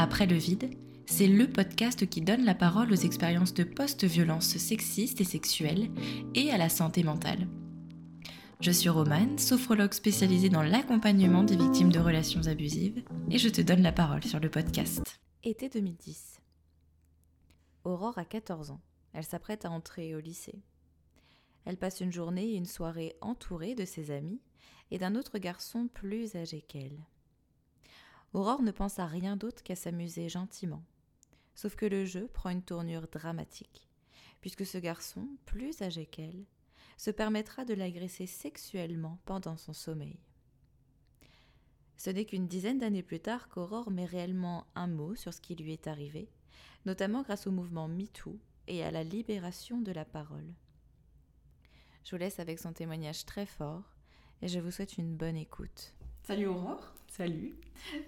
Après le vide, c'est le podcast qui donne la parole aux expériences de post-violence sexistes et sexuelles et à la santé mentale. Je suis Romane, sophrologue spécialisée dans l'accompagnement des victimes de relations abusives, et je te donne la parole sur le podcast. Été 2010. Aurore a 14 ans. Elle s'apprête à entrer au lycée. Elle passe une journée et une soirée entourée de ses amis et d'un autre garçon plus âgé qu'elle. Aurore ne pense à rien d'autre qu'à s'amuser gentiment. Sauf que le jeu prend une tournure dramatique, puisque ce garçon, plus âgé qu'elle, se permettra de l'agresser sexuellement pendant son sommeil. Ce n'est qu'une dizaine d'années plus tard qu'Aurore met réellement un mot sur ce qui lui est arrivé, notamment grâce au mouvement MeToo et à la libération de la parole. Je vous laisse avec son témoignage très fort et je vous souhaite une bonne écoute. Salut Aurore. Salut.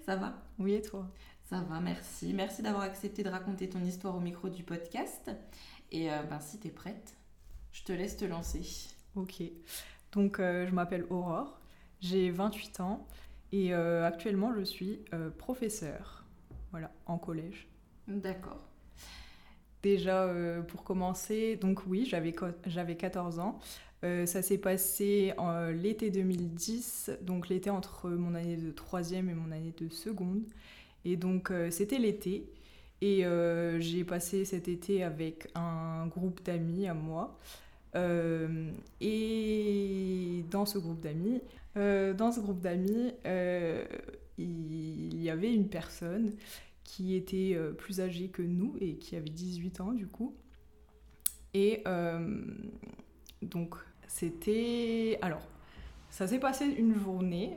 Ça va? Oui et toi? Ça va, merci. Merci d'avoir accepté de raconter ton histoire au micro du podcast. Et euh, ben, si tu es prête, je te laisse te lancer. Ok. Donc euh, je m'appelle Aurore, j'ai 28 ans et euh, actuellement je suis professeure. Voilà, en collège. D'accord. Déjà, pour commencer, donc oui, j'avais 14 ans. Euh, ça s'est passé en l'été 2010, donc l'été entre mon année de troisième et mon année de seconde. Et donc euh, c'était l'été. Et euh, j'ai passé cet été avec un groupe d'amis à moi. et dans ce groupe d'amis, dans ce groupe d'amis, il y avait une personne qui était plus âgée que nous et qui avait 18 ans du coup. Et donc c'était. Alors, ça s'est passé une journée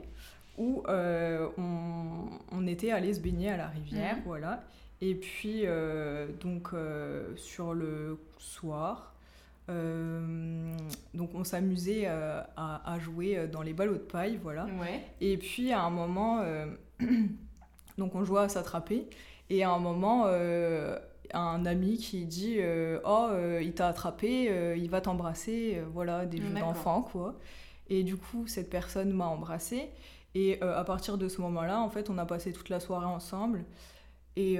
où euh, on, était allé se baigner à la rivière, voilà. Et puis, euh, donc, euh, sur le soir, donc on s'amusait à, jouer dans les ballots de paille, voilà. Et puis, à un moment, donc on jouait à s'attraper. Et à un moment, un ami qui dit euh, oh euh, il t'a attrapé euh, il va t'embrasser voilà des jeux d'enfants quoi. Et du coup cette personne m'a embrassé. Et à partir de ce moment-là en fait on a passé toute la soirée ensemble. Et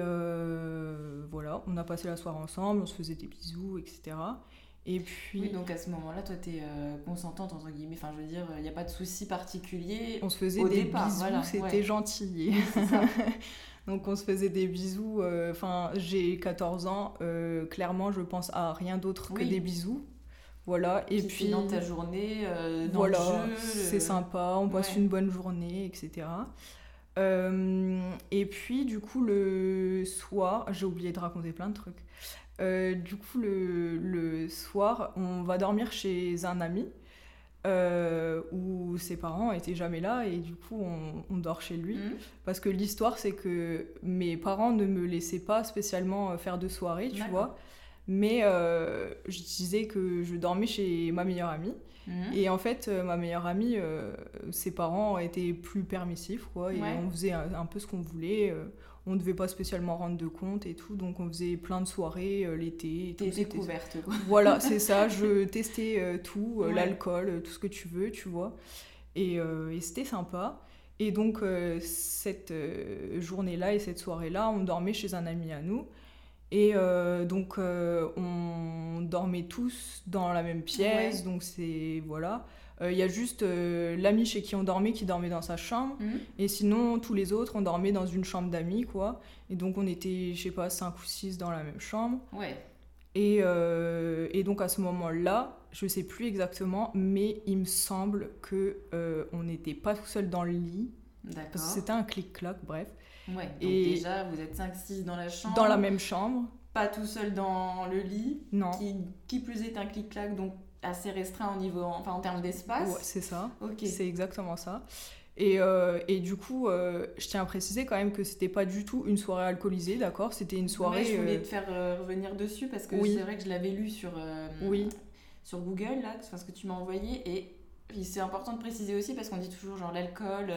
voilà on a passé la soirée ensemble on se faisait des bisous etc et puis oui donc à ce moment-là toi t'es consentante entre guillemets. Enfin je veux dire il n'y a pas de souci particulier on se faisait des bisous c'était gentil Donc on se faisait des bisous. Euh, enfin, j'ai 14 ans. Euh, clairement, je pense à rien d'autre que des bisous. Voilà. Et puis dans ta journée, euh, dans voilà, c'est sympa. On passe une bonne journée, etc. et puis du coup le soir, j'ai oublié de raconter plein de trucs. du coup le, le, soir, on va dormir chez un ami. Euh, où ses parents étaient jamais là et du coup on, dort chez lui. Mmh. Parce que l'histoire c'est que mes parents ne me laissaient pas spécialement euh, faire de soirée, tu vois. Mais euh, je disais que je dormais chez ma meilleure amie. Mmh. Et en fait, ma meilleure amie, ses parents étaient plus permissifs, quoi. Et on faisait un, peu ce qu'on voulait. On ne devait pas spécialement rendre de compte et tout. Donc on faisait plein de soirées l'été. Des découvertes, quoi. Voilà, c'est ça. Je testais tout, l'alcool, tout ce que tu veux, tu vois. Et, et c'était sympa. Et donc, cette journée-là et cette soirée-là, on dormait chez un ami à nous. Et euh, donc, euh, on dormait tous dans la même pièce. Donc, c'est. Voilà. Euh, il y a juste l'ami chez qui on dormait qui dormait dans sa chambre. Mhm. Et sinon, tous les autres, on dormait dans une chambre d'amis, quoi. Et donc, on était, je sais pas, 5 ou 6 dans la même chambre. Ouais. Et, et donc, à ce moment-là, je sais plus exactement, mais il me semble que on n'était pas tout seul dans le lit. D'accord. C'était un clic-clac, bref. Ouais, donc et déjà, vous êtes 5-6 dans la chambre. Dans la même chambre. Pas tout seul dans le lit. Non. Qui, qui plus est un clic-clac, donc assez restreint au niveau, enfin en termes d'espace. Ouais, c'est ça. C'est exactement ça. Et, euh, et, du coup, euh, je tiens à préciser quand même que c'était pas du tout une soirée alcoolisée, d'accord? C'était une soirée. Ouais, je voulais euh, te faire revenir dessus parce que c'est vrai que je l'avais lu sur, oui. sur Google, là, ce que tu m'as envoyé. Et c'est important de préciser aussi parce qu'on dit toujours genre l'alcool,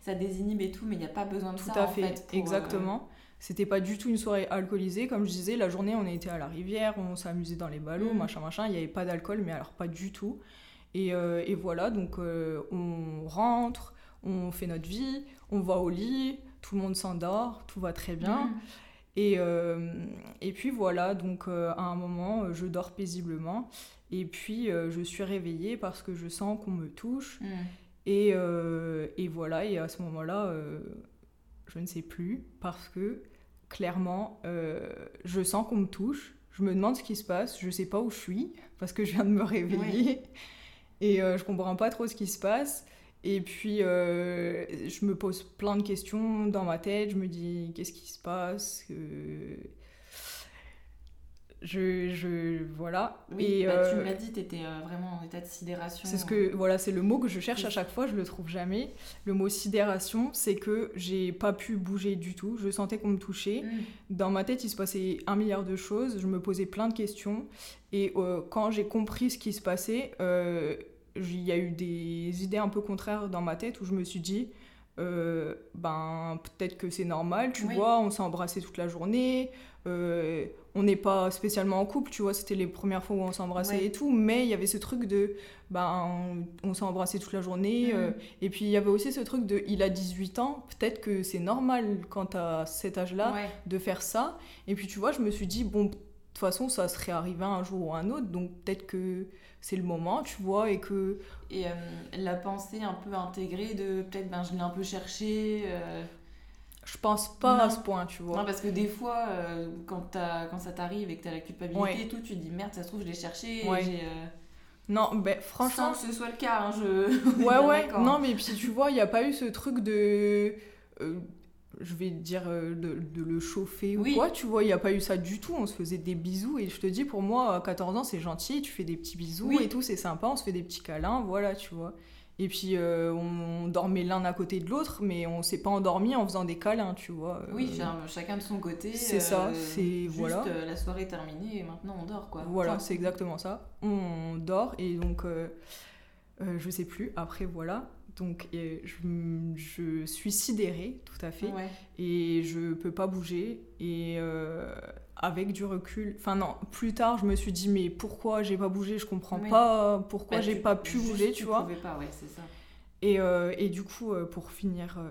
ça désinhibe et tout, mais il n'y a pas besoin de tout ça. à fait, exactement. C'était pas du tout une soirée alcoolisée. Comme je disais, la journée, on était à la rivière, on s'amusait dans les ballots, mm. machin, machin. Il n'y avait pas d'alcool, mais alors pas du tout. Et, euh, et voilà, donc euh, on rentre, on fait notre vie, on va au lit, tout le monde s'endort, tout va très bien. Mm. Et, euh, et puis voilà, donc euh, à un moment, je dors paisiblement. Et puis je suis réveillée parce que je sens qu'on me touche. Mm. Et, et voilà, et à ce moment-là, je ne sais plus parce que clairement, euh, je sens qu'on me touche. Je me demande ce qui se passe, je sais pas où je suis parce que je viens de me réveiller et euh, je comprends pas trop ce qui se passe. Et puis euh, je me pose plein de questions dans ma tête, je me dis qu'est-ce qui se passe Euh, je, je Oui, voilà et bah, euh, tu m'as dit, tu étais vraiment en état de sidération. c'est ce que voilà, c'est le mot que je cherche à chaque fois, je le trouve jamais. Le mot sidération, c'est que j'ai pas pu bouger du tout. Je sentais qu'on me touchait. Mm. Dans ma tête, il se passait un milliard de choses. Je me posais plein de questions. Et euh, quand j'ai compris ce qui se passait, euh, il y a eu des idées un peu contraires dans ma tête où je me suis dit, euh, ben peut-être que c'est normal, tu Oui. vois, on s'est embrassé toute la journée. euh, on n'est pas spécialement en couple, tu vois, c'était les premières fois où on s'embrassait Ouais. et tout, mais il y avait ce truc de, ben, on, s'est embrassé toute la journée, Mhm. euh, et puis il y avait aussi ce truc de, il a 18 ans, peut-être que c'est normal quand t'as cet âge-là Ouais. de faire ça. Et puis tu vois, je me suis dit, bon, toute façon, ça serait arrivé un jour ou un autre, donc peut-être que c'est le moment, tu vois, et que... Et euh, la pensée un peu intégrée de peut-être ben, je l'ai un peu cherché. euh, Je pense pas à ce point, tu vois. Non, parce que des fois, euh, quand, ça t'arrive et que t'as la culpabilité Ouais. et tout, tu te dis merde, ça se trouve, je l'ai cherché. Ouais. Non, ben franchement... Sans que ce soit le cas, hein, je. Ouais, ouais, non, mais puis tu vois, il n'y a pas eu ce truc de. Je vais dire euh, de, de le chauffer Oui. ou quoi, tu vois, il n'y a pas eu ça du tout. On se faisait des bisous et je te dis, pour moi, à 14 ans, c'est gentil, tu fais des petits bisous Oui. et tout, c'est sympa, on se fait des petits câlins, voilà, tu vois. Et puis euh, on, on dormait l'un à côté de l'autre, mais on s'est pas endormi en faisant des câlins, tu vois. euh, Oui, genre, chacun de son côté. C'est ça, c'est- juste, voilà. la soirée est terminée et maintenant on dort, quoi. Voilà, c'est exactement ça. On dort et donc, je sais plus, après voilà. Donc et je, je suis sidérée, tout à fait. Ouais. et je peux pas bouger et euh, avec du recul enfin non plus tard je me suis dit mais pourquoi j'ai pas bougé? Je comprends pas pourquoi Bah, j'ai tu- pas pu bouger tu vois? pouvais pas, ouais, c'est ça. et, euh, et du coup euh, pour finir euh,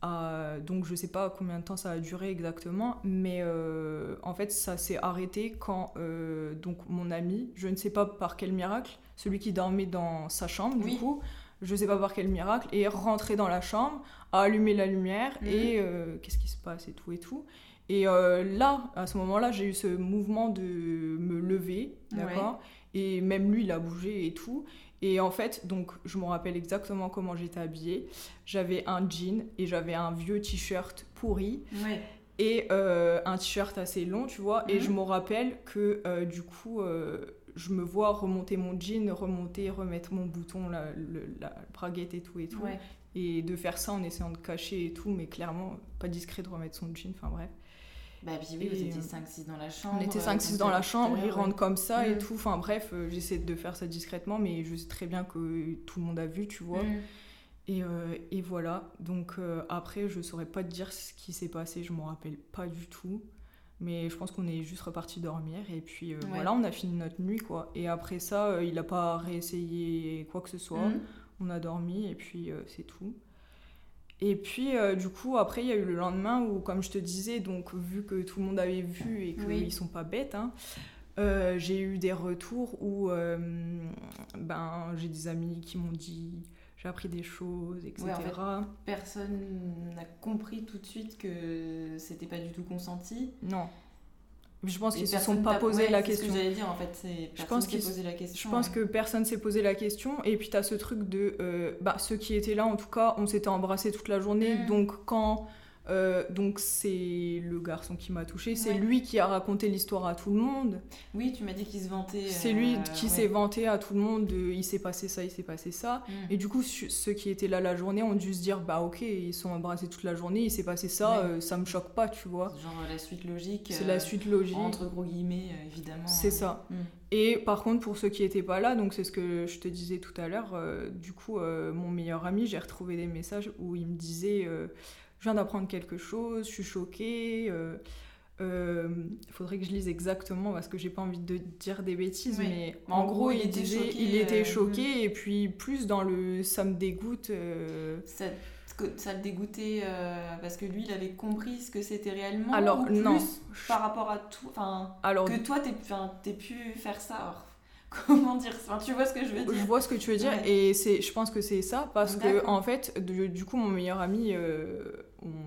à- donc je sais pas combien de temps ça a duré exactement mais euh, en fait ça s'est arrêté quand euh, donc mon ami je ne sais pas par quel miracle celui qui dormait dans sa chambre Oui. du coup je sais pas par quel miracle est rentré dans la chambre a allumé la lumière Mhm. et euh, qu'est-ce qui se passe et tout et tout et euh, là à ce moment-là j'ai eu ce mouvement de me lever d'accord et même lui il a bougé et tout et en fait, donc, je me rappelle exactement comment j'étais habillée. J'avais un jean et j'avais un vieux t-shirt pourri Ouais. et euh, un t-shirt assez long, tu vois. Et Mhm. je me rappelle que euh, du coup, je me vois remonter mon jean, remonter, remettre mon bouton, la, le- la braguette et tout et tout. Ouais. Et de faire ça en essayant de cacher et tout, mais clairement, pas discret de remettre son jean, enfin bref. Bah, puis oui, vous étiez euh, 5-6 dans la chambre. On était euh, 5-6 comme dans la chambre, ils ouais. rentrent comme ça et Mm. tout. Enfin bref, euh, j'essaie de faire ça discrètement, mais je sais très bien que tout le monde a vu, tu vois. Mm. Et, euh, et voilà. Donc euh, après, je saurais pas te dire ce qui s'est passé, je m'en rappelle pas du tout. Mais je pense qu'on est juste reparti dormir et puis euh, Ouais. voilà, on a fini notre nuit quoi. Et après ça, euh, il a pas réessayé quoi que ce soit. Mm. On a dormi et puis euh, c'est tout. Et puis du coup, après, il y a eu le lendemain où, comme je te disais, donc vu que tout le monde avait vu et qu'ils Oui. sont pas bêtes, hein, j'ai eu des retours où ben, j'ai des amis qui m'ont dit j'ai appris des choses, etc. Ouais, en fait, Personne n'a compris tout de suite que c'était pas du tout consenti. Non. Je pense qu'ils se personne sont pas posé ouais, la c'est Ce question. que dire en fait, personne pense qu'ils- posé la Je question. pense ouais. que personne s'est posé la question. Et puis, tu as ce truc de. euh, bah, ceux qui étaient là, en tout cas, on s'était embrassés toute la journée. Mm. Donc, quand. Euh, donc, c'est le garçon qui m'a touché. C'est Ouais. lui qui a raconté l'histoire à tout le monde. Oui, tu m'as dit qu'il se vantait. C'est euh, lui qui ouais. s'est vanté à tout le monde de il s'est passé ça, il s'est passé ça. Mm. Et du coup, ceux qui étaient là la journée ont dû se dire bah ok, ils sont embrassés toute la journée, il s'est passé ça, Ouais. euh, ça me choque pas, tu vois. Genre euh, la suite logique. C'est euh, la suite logique. Entre gros guillemets, euh, évidemment. C'est ça. Mm. Et par contre, pour ceux qui n'étaient pas là, donc c'est ce que je te disais tout à l'heure, euh, du coup, euh, mon meilleur ami, j'ai retrouvé des messages où il me disait euh, Je viens d'apprendre quelque chose, je suis choquée. euh, euh, Il faudrait que je lise exactement parce que j'ai pas envie de dire des bêtises, Oui. mais en, gros, il, était disait choqué, il était euh, choqué et puis plus dans le ça me dégoûte. euh, Ça- ça le dégoûtait parce que lui, il avait compris ce que c'était réellement Alors, ou plus non. par rapport à tout, Alors, que toi, t'aies pu faire ça. Alors, comment dire Enfin, tu vois ce que je veux dire? Je vois ce que tu veux dire Ouais. et c'est, je pense que c'est ça parce que en fait, du coup, mon meilleur ami,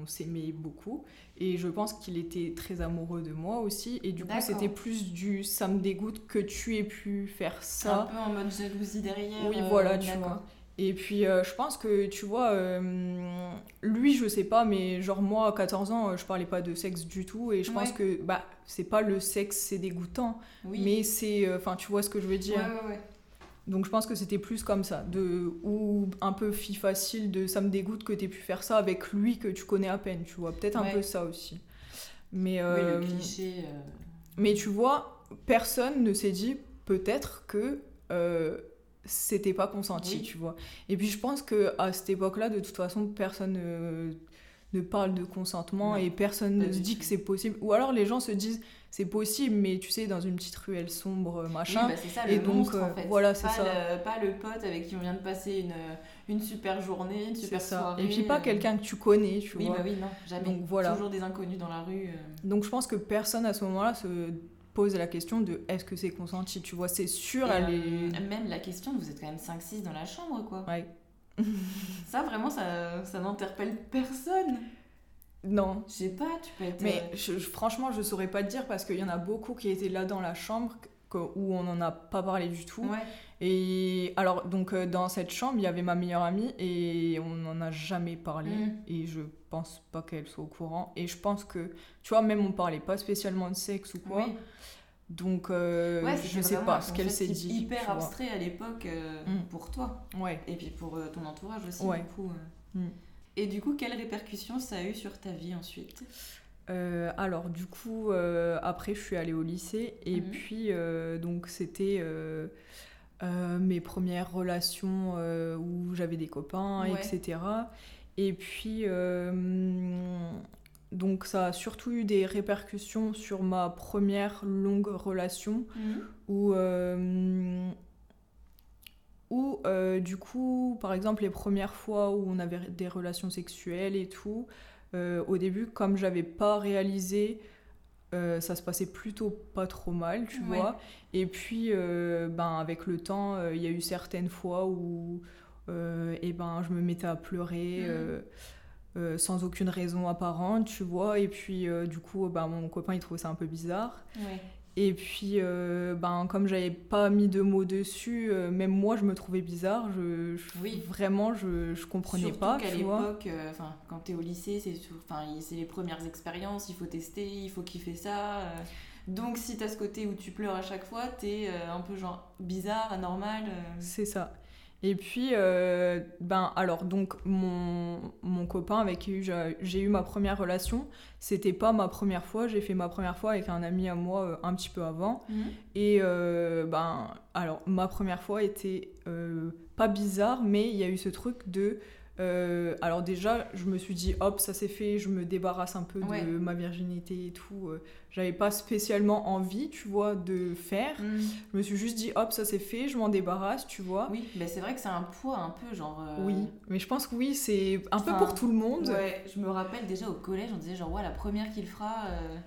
on s'aimait beaucoup et je pense qu'il était très amoureux de moi aussi et du coup, c'était plus du ça me dégoûte que tu aies pu faire Un ça. peu en mode jalousie derrière. Oui, euh, voilà, tu vois. Et puis, euh, je pense que, tu vois, euh, lui, je sais pas, mais genre, moi, à 14 ans, je parlais pas de sexe du tout. Et je pense que, bah, c'est pas le sexe, c'est dégoûtant. Oui. Mais c'est. Enfin, tu vois ce que je veux dire. ouais, ouais. Donc, je pense que c'était plus comme ça. De, ou un peu fille facile de ça me dégoûte que t'aies pu faire ça avec lui que tu connais à peine, tu vois. Peut-être un peu ça aussi. Mais, Oui, euh, le cliché. euh, mais tu vois, personne ne s'est dit peut-être que euh, c'était pas consenti, Oui. tu vois. Et puis je pense que à cette époque-là, de toute façon, personne ne, ne parle de consentement Non, et personne ne se dit tout. que c'est possible. Ou alors les gens se disent c'est possible, mais tu sais, dans une petite ruelle sombre, machin. Oui, bah, c'est ça Et le donc, monstre euh, en fait. voilà, c'est pas ça. Le, pas le pote avec qui on vient de passer une, une super journée, une super soirée. Et puis pas euh, quelqu'un que tu connais, tu Oui, vois. bah oui, non, jamais. Donc, voilà. Toujours des inconnus dans la rue. euh. Donc je pense que personne à ce moment-là se pose la question de est-ce que c'est consenti, tu vois. C'est sûr, Et, elle euh, est... Même la question, vous êtes quand même 5-6 dans la chambre, quoi. Ouais. Ça, vraiment, ça, ça n'interpelle personne. Non, Je sais pas, tu peux être. Mais euh, je- je- franchement, je saurais pas te dire parce qu'il y en a beaucoup qui étaient là dans la chambre que- où on n'en a pas parlé du tout. Ouais. Et alors, donc, euh, dans cette chambre, il y avait ma meilleure amie et on n'en a jamais parlé. Mm. Et je pense pas qu'elle soit au courant. Et je pense que, tu vois, même on parlait pas spécialement de sexe ou quoi. Oui. Donc, euh, Ouais, je c'était sais pas ce qu'elle s'est dit. hyper vois. abstrait à l'époque euh, Mm. pour toi. Ouais. Et puis pour euh, ton entourage aussi, Ouais. du coup. euh. Et du coup, quelles répercussions ça a eu sur ta vie ensuite? Euh, alors du coup euh, après je suis allée au lycée et Mhm. puis euh, donc c'était mes premières relations où j'avais des copains Ouais. etc et puis donc ça a surtout eu des répercussions sur ma première longue relation où, où euh, du coup, par exemple, les premières fois où on avait des relations sexuelles et tout, euh, au début, comme j'avais pas réalisé, euh, ça se passait plutôt pas trop mal, tu Ouais. vois. Et puis, ben, avec le temps, il y a eu certaines fois où eh ben, je me mettais à pleurer. Mhm. euh, sans aucune raison apparente, tu vois, et puis euh, du coup, ben, mon copain il trouvait ça un peu bizarre. Ouais. Et puis, euh, ben, comme j'avais pas mis de mots dessus, euh, même moi, je me trouvais bizarre. Je, je- Oui. Vraiment, je, je comprenais Surtout pas, qu'à tu vois. l'époque, euh, quand t'es au lycée, c'est c'est les premières expériences, il faut tester, il faut kiffer ça. euh. Donc si t'as ce côté où tu pleures à chaque fois, t'es un peu genre bizarre, anormal. C'est ça. Et puis, euh, ben, alors, donc, mon, mon copain avec qui j'ai eu ma première relation, c'était pas ma première fois. J'ai fait ma première fois avec un ami à moi euh, un petit peu avant. Et euh, ben, alors, ma première fois était pas bizarre, mais il y a eu ce truc de. Euh, alors, déjà, je me suis dit, hop, ça c'est fait, je me débarrasse un peu Ouais. de ma virginité et tout. euh, J'avais pas spécialement envie, tu vois, de faire. Mm. Je me suis juste dit, hop, ça c'est fait, je m'en débarrasse, tu vois. Oui, mais c'est vrai que c'est un poids un peu genre. euh, Oui, mais je pense que oui, c'est un peu pour tout le monde. Ouais, je me rappelle déjà au collège, on disait genre, ouais, la première qu'il fera, euh,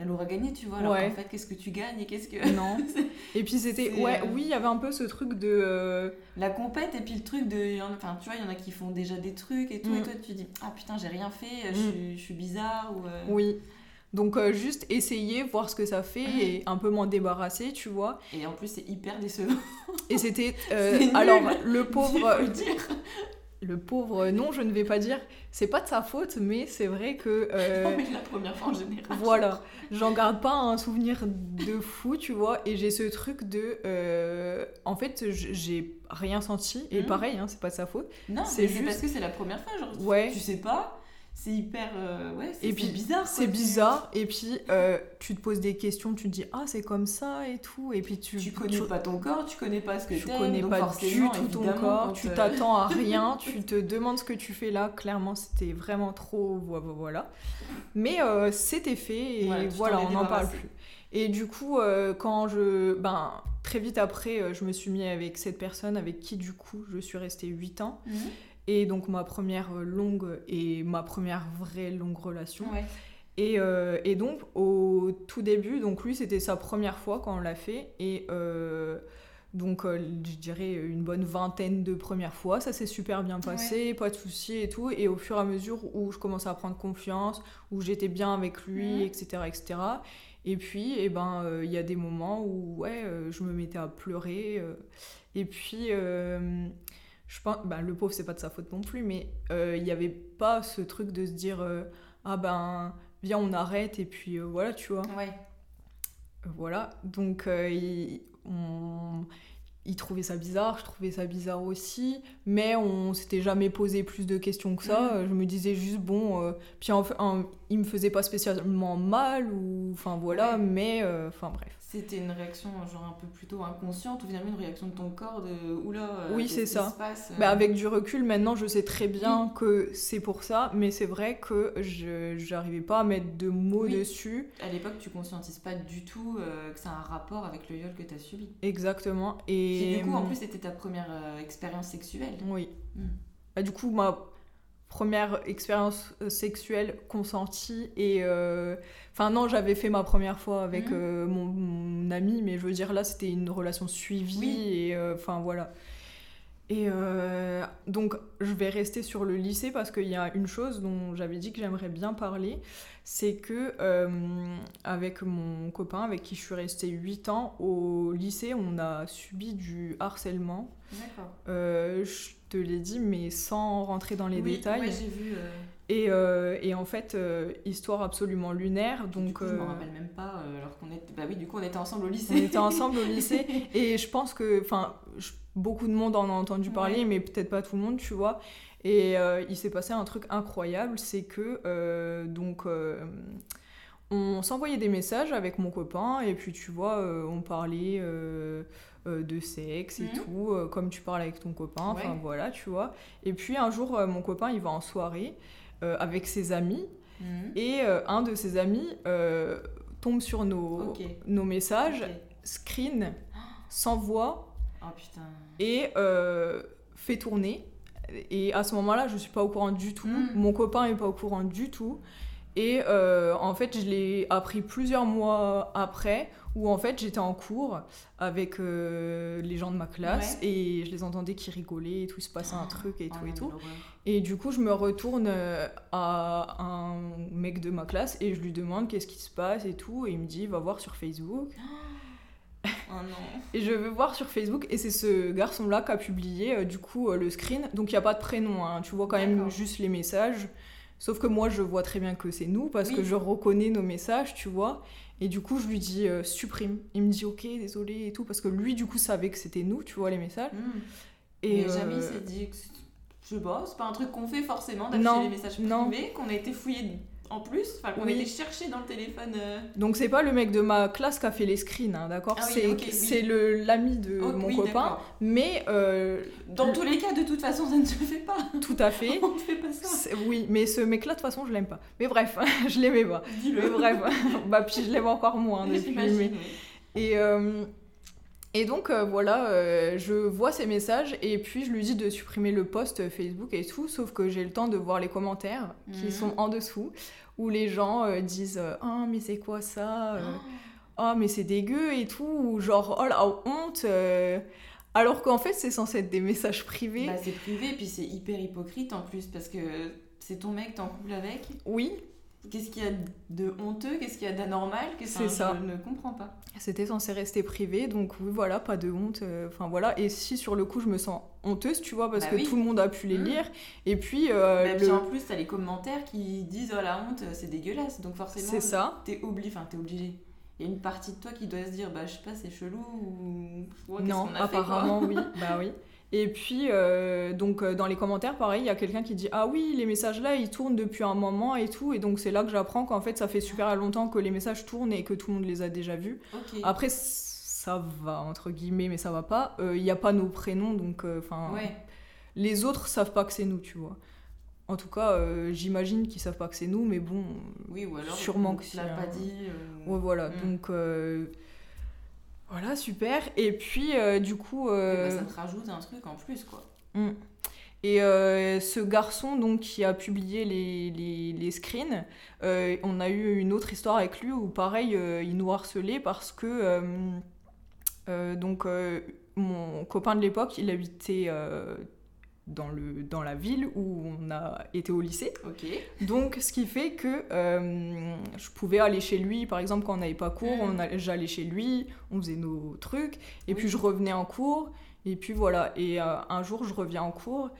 elle aura gagné, tu vois. Alors Ouais. qu'en fait, qu'est-ce que tu gagnes et qu'est-ce que. Non. Et puis c'était, ouais, euh, oui, il y avait un peu ce truc de. euh, La compète et puis le truc de. en Enfin, tu vois, il y en a qui font déjà des trucs et tout, Mm. et toi tu dis, ah putain, j'ai rien fait, je, Mm. suis, je suis bizarre ou. euh, Oui. Donc euh, juste essayer, voir ce que ça fait et un peu m'en débarrasser, tu vois. Et en plus, c'est hyper décevant. Et c'était euh, alors le pauvre, dire. Le pauvre, non, je ne vais pas dire, c'est pas de sa faute, mais c'est vrai que euh, Non, mais la première fois en général. voilà, j'en garde pas un souvenir de fou, tu vois. Et j'ai ce truc de, euh, en fait, j'ai rien senti et Mhm. pareil, hein, c'est pas de sa faute. Non, c'est juste- parce que c'est la première fois, genre. Ouais. Tu sais pas, c'est hyper. euh, ouais, c'est Et puis, c'est bizarre. C'est bizarre, et puis euh, tu te poses des questions, tu te dis ah c'est comme ça et tout, et puis tu Tu connais pas ton corps, tu connais pas ce que tu connais donc pas du tout ton corps, tu euh, t'attends à rien, tu te demandes ce que tu fais là. Clairement, c'était vraiment trop vo- vo- voilà. Mais euh, c'était fait et Voilà, on n'en parle plus. Et du coup, quand je ben très vite après, je me suis mis avec cette personne avec qui du coup je suis restée 8 ans. Mhm. Et donc ma première longue et ma première vraie longue relation. Ouais. Et, euh, et donc au tout début, donc lui c'était sa première fois quand on l'a fait. Et euh, donc euh, je dirais une bonne vingtaine de premières fois, ça s'est super bien passé, pas de soucis et tout. Et au fur et à mesure où je commençais à prendre confiance, où j'étais bien avec lui, Mhm. etc., etc. Et puis, eh ben, euh, il y a des moments où ouais, euh, je me mettais à pleurer. euh, et puis, je pense, ben, le pauvre, c'est pas de sa faute non plus, mais euh, il n'y avait pas ce truc de se dire euh, ah ben, viens, on arrête, et puis euh, voilà, tu vois. Ouais. Voilà. Donc, il, on- il trouvait ça bizarre, je trouvais ça bizarre aussi, mais on s'était jamais posé plus de questions que ça. Je me disais juste, bon, puis en il me faisait pas spécialement mal, ou enfin voilà, Ouais. mais enfin bref. C'était une réaction genre un peu plutôt inconsciente ou finalement une réaction de ton corps de oula. euh, Oui, c'est ça. se passe, euh? Bah, avec du recul, maintenant, je sais très bien que c'est pour ça, mais c'est vrai que je j'arrivais pas à mettre de mots Oui. dessus. À l'époque, tu conscientises pas du tout euh, que a un rapport avec le viol que tu as subi. Exactement. Et du coup, en plus, c'était ta première euh, expérience sexuelle. Oui. Mm. Bah, du coup, ma première expérience euh, sexuelle consentie et... euh, Enfin non, j'avais fait ma première fois avec Mhm. euh, mon, mon ami, mais je veux dire là, c'était une relation suivie Oui. et euh, enfin voilà. Et euh, donc, je vais rester sur le lycée parce qu'il y a une chose dont j'avais dit que j'aimerais bien parler, c'est que euh, avec mon copain, avec qui je suis restée 8 ans, au lycée, on a subi du harcèlement. D'accord. Euh, je te l'ai dit, mais sans rentrer dans les Oui, détails. ouais, j'ai vu. Et, euh, et en fait, euh, histoire absolument lunaire. du Donc, coup, je me euh, rappelle même pas, euh, alors qu'on était. Bah oui, du coup, on était ensemble au on lycée. était ensemble au lycée. Et je pense que, enfin, beaucoup de monde en a entendu parler, Ouais. mais peut-être pas tout le monde, tu vois. Et il s'est passé un truc incroyable, c'est que, donc, on s'envoyait des messages avec mon copain, et puis, tu vois, on parlait de sexe et Mhm. tout, comme tu parles avec ton copain, enfin, Ouais. voilà, tu vois. Et puis, un jour, mon copain, il va en soirée avec ses amis, Mhm. et euh, un de ses amis euh, tombe sur nos, nos messages, screen, s'envoie Oh et euh, fait tourner. Et à ce moment-là, je suis pas au courant du tout. Mm. Mon copain est pas au courant du tout. Et euh, en fait, je l'ai appris plusieurs mois après, où en fait j'étais en cours avec euh, les gens de ma classe et je les entendais qui rigolaient et tout, il se passait un truc et Oh tout non, et tout. Et du coup, je me retourne euh, à un mec de ma classe et je lui demande qu'est-ce qui se passe et tout. Et il me dit, va voir sur Facebook. Oh non. Et je vais voir sur Facebook et c'est ce garçon-là qui a publié euh, du coup euh, le screen. Donc il n'y a pas de prénom, hein. tu vois quand même juste les messages. Sauf que moi, je vois très bien que c'est nous parce Oui. que je reconnais nos messages, tu vois. Et du coup, je lui dis euh, supprime. Il me dit ok, désolé et tout parce que lui, du coup, savait que c'était nous, tu vois, les messages. Mhm. Et jamais euh, il s'est dit que c'est- je sais pas, c'est pas un truc qu'on fait forcément d'afficher les messages privés, qu'on a été fouillé en plus, enfin qu'on Oui. a été cherché dans le téléphone. euh. Donc c'est pas le mec de ma classe qui a fait les screens, hein, d'accord Ah C'est oui. le l'ami de mon oui, copain, mais euh, Dans le- tous les cas, de toute façon, ça ne se fait pas. tout à fait. On ne fait pas ça. Oui, mais ce mec-là, de toute façon, je l'aime pas. Mais bref, je l'aimais pas. Mais Dis-le. bref, bah puis je l'aime encore moins depuis. Mais-. Et, euh, et donc euh, voilà, euh, je vois ces messages et puis je lui dis de supprimer le post Facebook et tout, sauf que j'ai le temps de voir les commentaires qui Mhm. sont en dessous, où les gens euh, disent Ah, mais c'est quoi ça Euh, Ah, mais c'est dégueu et tout, ou genre Oh la honte Alors qu'en fait, c'est censé être des messages privés. Bah, c'est privé, puis c'est hyper hypocrite en plus, parce que c'est ton mec, t'es en couple avec. Oui, Qu'est-ce qu'il y a de honteux? Qu'est-ce qu'il y a d'anormal? C'est ça. Je ne comprends pas. C'était censé rester privé, donc oui, voilà, pas de honte. euh, Enfin voilà, et si sur le coup je me sens honteuse, tu vois, parce Bah que oui. tout le monde a pu les Mhm. lire, et puis euh, Bah, le- puis en plus, t'as les commentaires qui disent Oh la honte, c'est dégueulasse. Donc forcément, c'est ça. t'es obligé. Enfin, t'es obligé. Il y a une partie de toi qui doit se dire Bah, je sais pas, c'est chelou ou. Ouais, non, qu'on a fait, apparemment oui, bah oui. Et puis euh, donc euh, dans les commentaires, pareil, il y a quelqu'un qui dit ah oui, les messages là ils tournent depuis un moment et tout, et donc c'est là que j'apprends qu'en fait ça fait super longtemps que les messages tournent et que tout le monde les a déjà vus. Après ça va entre guillemets, mais ça va pas. Euh, Il n'y a pas nos prénoms, donc euh, enfin. Ouais. Les autres savent pas que c'est nous, tu vois. En tout cas, euh, j'imagine qu'ils savent pas que c'est nous, mais bon, Oui, ou alors. Sûrement que l'a hein. pas dit. euh, ouais, voilà. Mm. Donc, euh, voilà, super. Et puis, euh, du coup, euh, bah, ça te rajoute un truc en plus, quoi. mm. Et euh, ce garçon donc qui a publié les, les, les screens, on a eu une autre histoire avec lui où pareil, il nous harcelait parce que donc mon copain de l'époque, il habitait dans, le, dans la ville où on a été au lycée. Donc, ce qui fait que euh, je pouvais aller chez lui, par exemple, quand on n'avait pas cours, Mm. on j'allais chez lui, on faisait nos trucs, et Oui. puis je revenais en cours, et puis voilà. Et euh, un jour, je reviens en cours,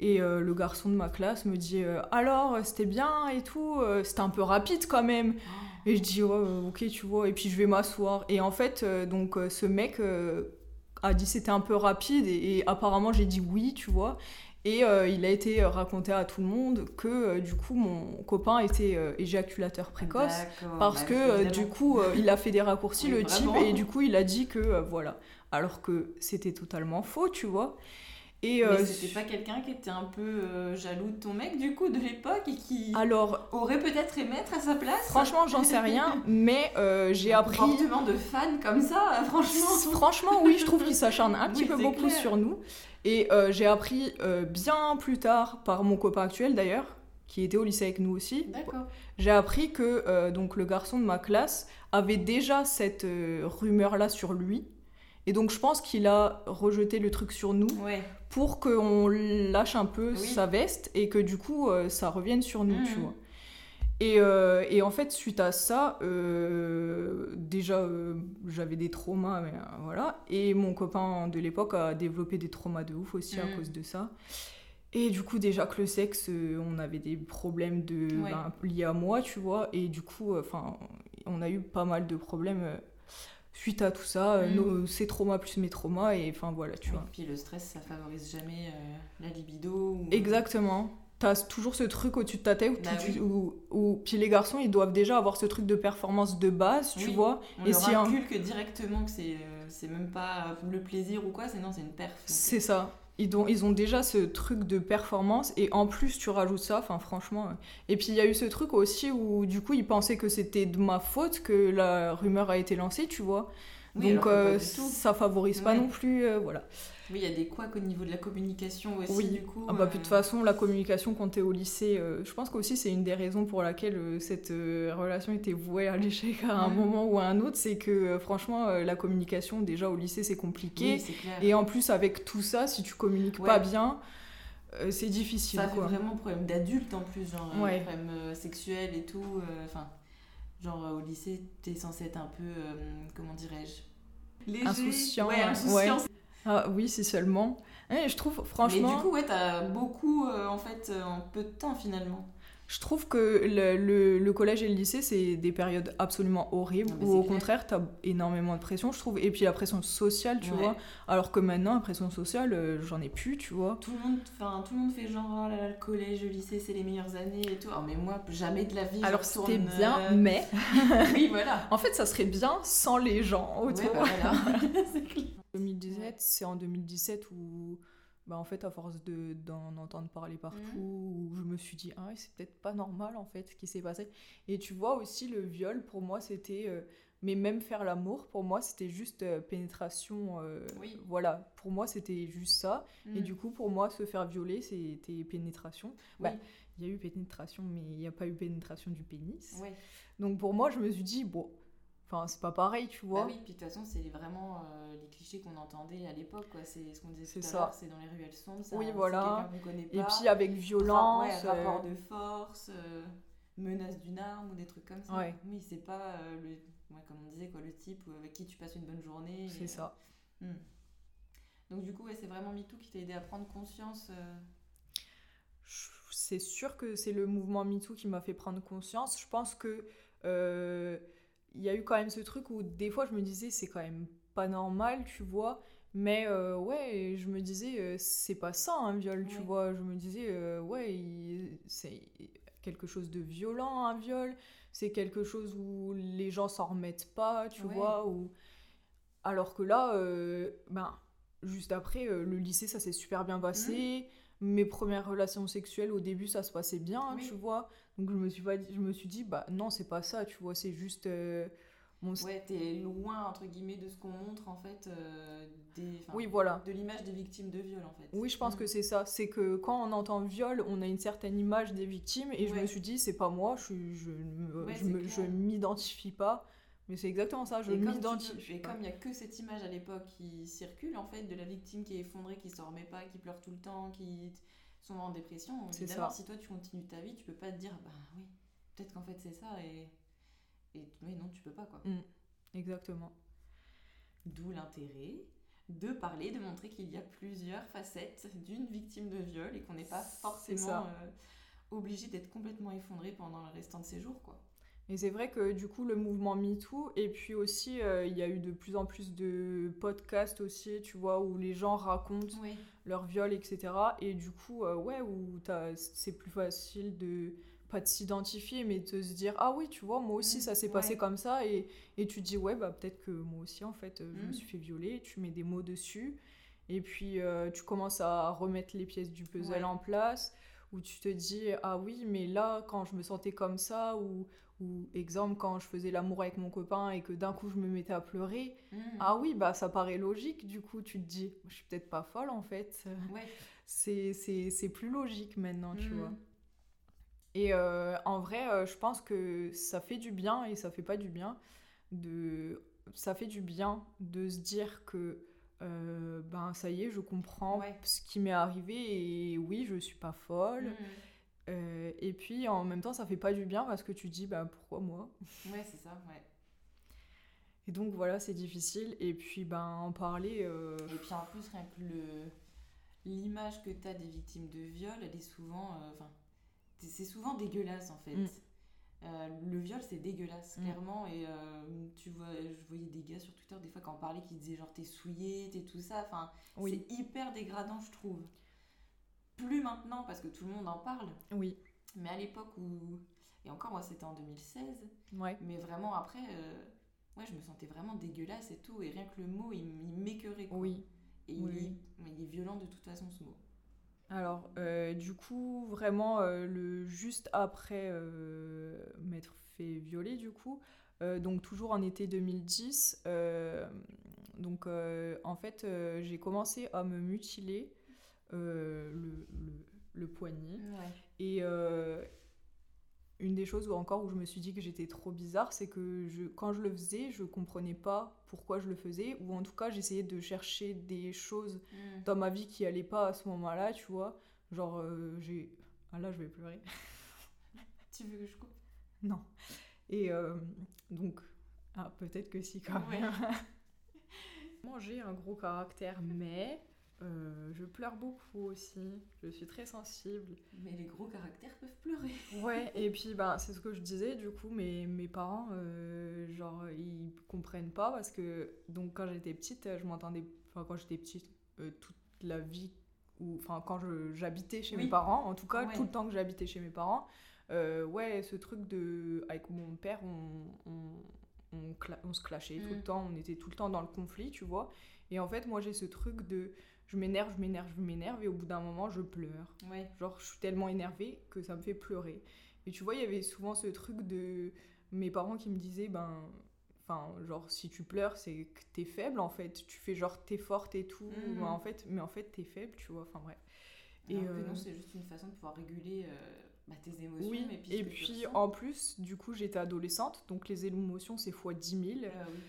et euh, le garçon de ma classe me dit Alors, c'était bien et tout, c'était un peu rapide quand même. Et je dis ok, tu vois, et puis je vais m'asseoir. Et en fait, donc, ce mec a dit c'était un peu rapide, et, et apparemment, j'ai dit oui, tu vois. Et euh, il a été raconté à tout le monde que euh, du coup mon copain était euh, éjaculateur précoce parce bah, que euh, du coup euh, il a fait des raccourcis Oui, le type et du coup il a dit que euh, voilà. Alors que c'était totalement faux tu vois et Mais euh, c'était pas quelqu'un qui était un peu euh, jaloux de ton mec du coup de l'époque et qui alors aurait peut-être aimé être à sa place franchement j'en sais rien mais euh, j'ai appris comportement de fan comme ça, franchement. Franchement, oui, je trouve qu'il s'acharne un petit Oui, peu beaucoup clair. sur nous. Et j'ai appris bien plus tard, par mon copain actuel d'ailleurs, qui était au lycée avec nous aussi, D'accord. j'ai appris que donc le garçon de ma classe avait déjà cette euh, rumeur-là sur lui. Et donc je pense qu'il a rejeté le truc sur nous Ouais. pour qu'on lâche un peu Oui. sa veste et que du coup euh, ça revienne sur nous, tu vois. Et, euh, et en fait, suite à ça, euh, déjà euh, j'avais des traumas, mais, voilà. Et mon copain de l'époque a développé des traumas de ouf aussi à Mhm. cause de ça. Et du coup, déjà que le sexe, on avait des problèmes de, Ouais. ben, liés à moi, tu vois. Et du coup, enfin, on a eu pas mal de problèmes suite à tout ça, euh, Mhm. nos, ces traumas plus mes traumas, et enfin voilà, tu vois. Puis le stress, ça favorise jamais euh, la libido. Ou... Exactement. T'as toujours ce truc au-dessus de ta tête où, Bah tu- oui. où- où- puis les garçons ils doivent déjà avoir ce truc de performance de base, tu Oui. vois. On Et leur si un- inculque directement que c'est euh, c'est même pas le plaisir ou quoi, c'est non, c'est une perf. C'est ça. Ils ont, déjà ce truc de performance et en plus tu rajoutes ça, enfin franchement. euh. Et puis il y a eu ce truc aussi où du coup ils pensaient que c'était de ma faute que la rumeur a été lancée, tu vois. Oui, Donc euh, ça favorise pas non plus, euh, voilà. Oui, il y a des couacs au niveau de la communication aussi, Oui. du coup. Ah bah, euh, puis de toute façon, la communication quand t'es au lycée, euh, je pense qu'aussi c'est une des raisons pour laquelle euh, cette euh, relation était vouée à l'échec à un moment ou à un autre, c'est que euh, franchement, euh, la communication déjà au lycée c'est compliqué. Oui, c'est clair. Et en plus, avec tout ça, si tu communiques Ouais. pas bien, euh, c'est difficile. Ça fait quoi. vraiment problème d'adulte en plus, genre euh, problème euh, sexuel et tout. euh, Enfin, genre euh, au lycée, t'es censé être un peu, euh, comment dirais-je? Léger. Insouciant, Ouais. Ah oui, si seulement. Ouais, je trouve, Mais franchement, du coup, ouais, t'as beaucoup euh, en fait en peu de temps finalement. Je trouve que le, le- le collège et le lycée, c'est des périodes absolument horribles, Ah où au clair. contraire, t'as énormément de pression, je trouve. Et puis la pression sociale, tu Ouais. vois. Alors que maintenant, la pression sociale, euh, j'en ai plus, tu vois. Tout le monde, enfin tout le monde fait genre oh là là, le collège, le lycée, c'est les meilleures années et tout. Oh, mais moi, jamais de la vie. Alors c'était bien, euh, mais oui, voilà. en fait, ça serait bien sans les gens Ouais, autour. bah, voilà. c'est clair. 2017, c'est en 2017 où, bah, en fait, à force de- d'en entendre parler partout, où je me suis dit, ah c'est peut-être pas normal en fait ce qui s'est passé. Et tu vois aussi, le viol, pour moi, c'était. euh, mais même faire l'amour, pour moi, c'était juste euh, pénétration. euh, Oui. Voilà, pour moi, c'était juste ça. Et Mm. du coup, pour moi, se faire violer, c'était pénétration. Bah, Oui. Il y a eu pénétration, mais il n'y a pas eu pénétration du pénis. Ouais. Donc pour moi, je me suis dit, bon, enfin, c'est pas pareil, tu vois. Bah oui, puis de toute façon, c'est vraiment euh, les clichés qu'on entendait à l'époque, quoi. C'est ce qu'on disait C'est tout à ça. l'heure, c'est dans les ruelles sombres, c'est Oui, voilà. quelqu'un qu'on connaît Et puis avec violence. ouais, euh, rapport de force, euh, menace d'une arme ou des trucs comme ça. Ouais. Oui, c'est pas euh, le, ouais, comme on disait, quoi, le type avec qui tu passes une bonne journée. C'est et- ça. Hmm. Donc du coup, c'est vraiment MeToo qui t'a aidé à prendre conscience. C'est sûr que c'est le mouvement MeToo qui m'a fait prendre conscience. Je pense que euh, il y a eu quand même ce truc où des fois je me disais c'est quand même pas normal, tu vois. Mais euh, ouais, je me disais euh, c'est pas ça un viol, tu vois. Je me disais euh, ouais, c'est quelque chose de violent un viol. C'est quelque chose où les gens s'en remettent pas, tu Ouais. vois. Ou... Alors que là, ben, juste après, le lycée, ça s'est super bien passé. Mes premières relations sexuelles, au début, ça se passait bien, Oui. tu vois. Donc je me suis, pas dit- je me suis dit, bah non, c'est pas ça, tu vois. C'est juste. euh, Mon Ouais, t'es loin, entre guillemets, de ce qu'on montre, en fait, euh, des... Oui, voilà. de l'image des victimes de viol, en fait. Oui, je pense Mm. que c'est ça. C'est que quand on entend viol, on a une certaine image des victimes et je me suis dit, c'est pas moi, je, je, Ouais, je, m'identifie pas. Mais c'est exactement ça, je m'identifie. Et comme il n'y a que cette image à l'époque qui circule, en fait, de la victime qui est effondrée, qui se remet pas, qui pleure tout le temps, qui sont en dépression, évidemment, si toi tu continues ta vie, tu peux pas te dire, bah oui, peut-être qu'en fait c'est ça, et. Et oui, non, tu peux pas, quoi. Exactement. D'où l'intérêt de parler, de montrer qu'il y a plusieurs facettes d'une victime de viol et qu'on n'est pas forcément euh, obligé d'être complètement effondré pendant le restant de ses jours, quoi. Et c'est vrai que du coup, le mouvement MeToo, et puis aussi, euh, il y a eu de plus en plus de podcasts aussi, tu vois, où les gens racontent Oui. Leur viol, etc. Et du coup, euh, ouais, où c'est plus facile de pas de s'identifier, mais de se dire ah oui, tu vois, moi aussi Mhm, ça s'est passé comme ça, et, et tu te dis ouais, bah peut-être que moi aussi en fait, euh, je me Mhm. suis fait violer, tu mets des mots dessus, et puis euh, tu commences à remettre les pièces du puzzle Ouais. en place, où tu te dis ah oui, mais là quand je me sentais comme ça, ou, ou exemple quand je faisais l'amour avec mon copain et que d'un coup je me mettais à pleurer, Mhm. ah oui, bah ça paraît logique, du coup tu te dis je suis peut-être pas folle en fait Ouais. c'est c'est- c'est plus logique maintenant, tu Mhm. vois. Et euh, en vrai, euh, je pense que ça fait du bien et ça fait pas du bien. De... Ça fait du bien de se dire que euh, ben ça y est, je comprends Ouais. ce qui m'est arrivé et oui, je suis pas folle. Mhm. Euh, et puis en même temps, ça fait pas du bien parce que tu te dis bah pourquoi moi? Ouais, c'est ça, ouais. Et donc voilà, c'est difficile. Et puis ben en parler. euh, Et puis en plus, rien que le l'image que tu as des victimes de viol, elle est souvent. euh, Enfin, c'est souvent dégueulasse en fait. Mm. Euh, le viol, c'est dégueulasse, Mm. clairement. Et euh, tu vois, je voyais des gars sur Twitter, des fois, quand on parlait, qui disaient genre t'es souillé, t'es tout ça. Enfin, Oui, c'est hyper dégradant, je trouve. Plus maintenant, parce que tout le monde en parle. oui, Mais à l'époque où. Et encore, moi, c'était en 2016. ouais. Mais vraiment, après, euh, ouais, je me sentais vraiment dégueulasse et tout. Et rien que le mot, il, m'écœurait. Oui. Et il, est, mais il est violent de toute façon, ce mot. Alors, euh, du coup, vraiment, euh, le juste après euh, m'être fait violer, du coup, donc toujours en été 2010, euh, donc en fait, j'ai commencé à me mutiler le, le- le poignet. Ouais. Et euh, une des choses où encore où je me suis dit que j'étais trop bizarre, c'est que je, quand je le faisais, je comprenais pas pourquoi je le faisais, ou en tout cas, j'essayais de chercher des choses dans ma vie qui allait pas à ce moment-là, tu vois. Genre, euh, j'ai. Ah là, je vais pleurer. Tu veux que je coupe? Non. Et euh, donc. Ah, peut-être que si, quand Ouais. même. Moi, j'ai un gros caractère, mais. Euh, je pleure beaucoup aussi. Je suis très sensible. Mais les gros caractères peuvent pleurer. Ouais, et puis ben, c'est ce que je disais, du coup, mes, mes parents, euh, genre, ils comprennent pas parce que, donc, quand j'étais petite, je m'entendais, enfin, quand j'étais petite, euh, toute la vie, ou, enfin, quand j'habitais chez Oui. mes parents, en tout cas, Ouais. tout le temps que j'habitais chez mes parents, euh, ouais, ce truc de, avec mon père, on, on, on, cla- on se clashait tout le Mm. temps, on était tout le temps dans le conflit, tu vois, et en fait, moi, j'ai ce truc de, je m'énerve, je m'énerve, je m'énerve, et au bout d'un moment, je pleure. Ouais. Genre, je suis tellement énervée que ça me fait pleurer. Et tu vois, il y avait souvent ce truc de mes parents qui me disaient, ben, enfin, genre, si tu pleures, c'est que t'es faible en fait. Tu fais genre, t'es forte et tout. Mais en fait, mais en fait, t'es faible, tu vois. Enfin, bref. Et euh, non, c'est juste une façon de pouvoir réguler euh, bah, tes émotions. Oui, et puis, et puis en plus, du coup, j'étais adolescente, donc les émotions, c'est fois 10 000. Euh, oui.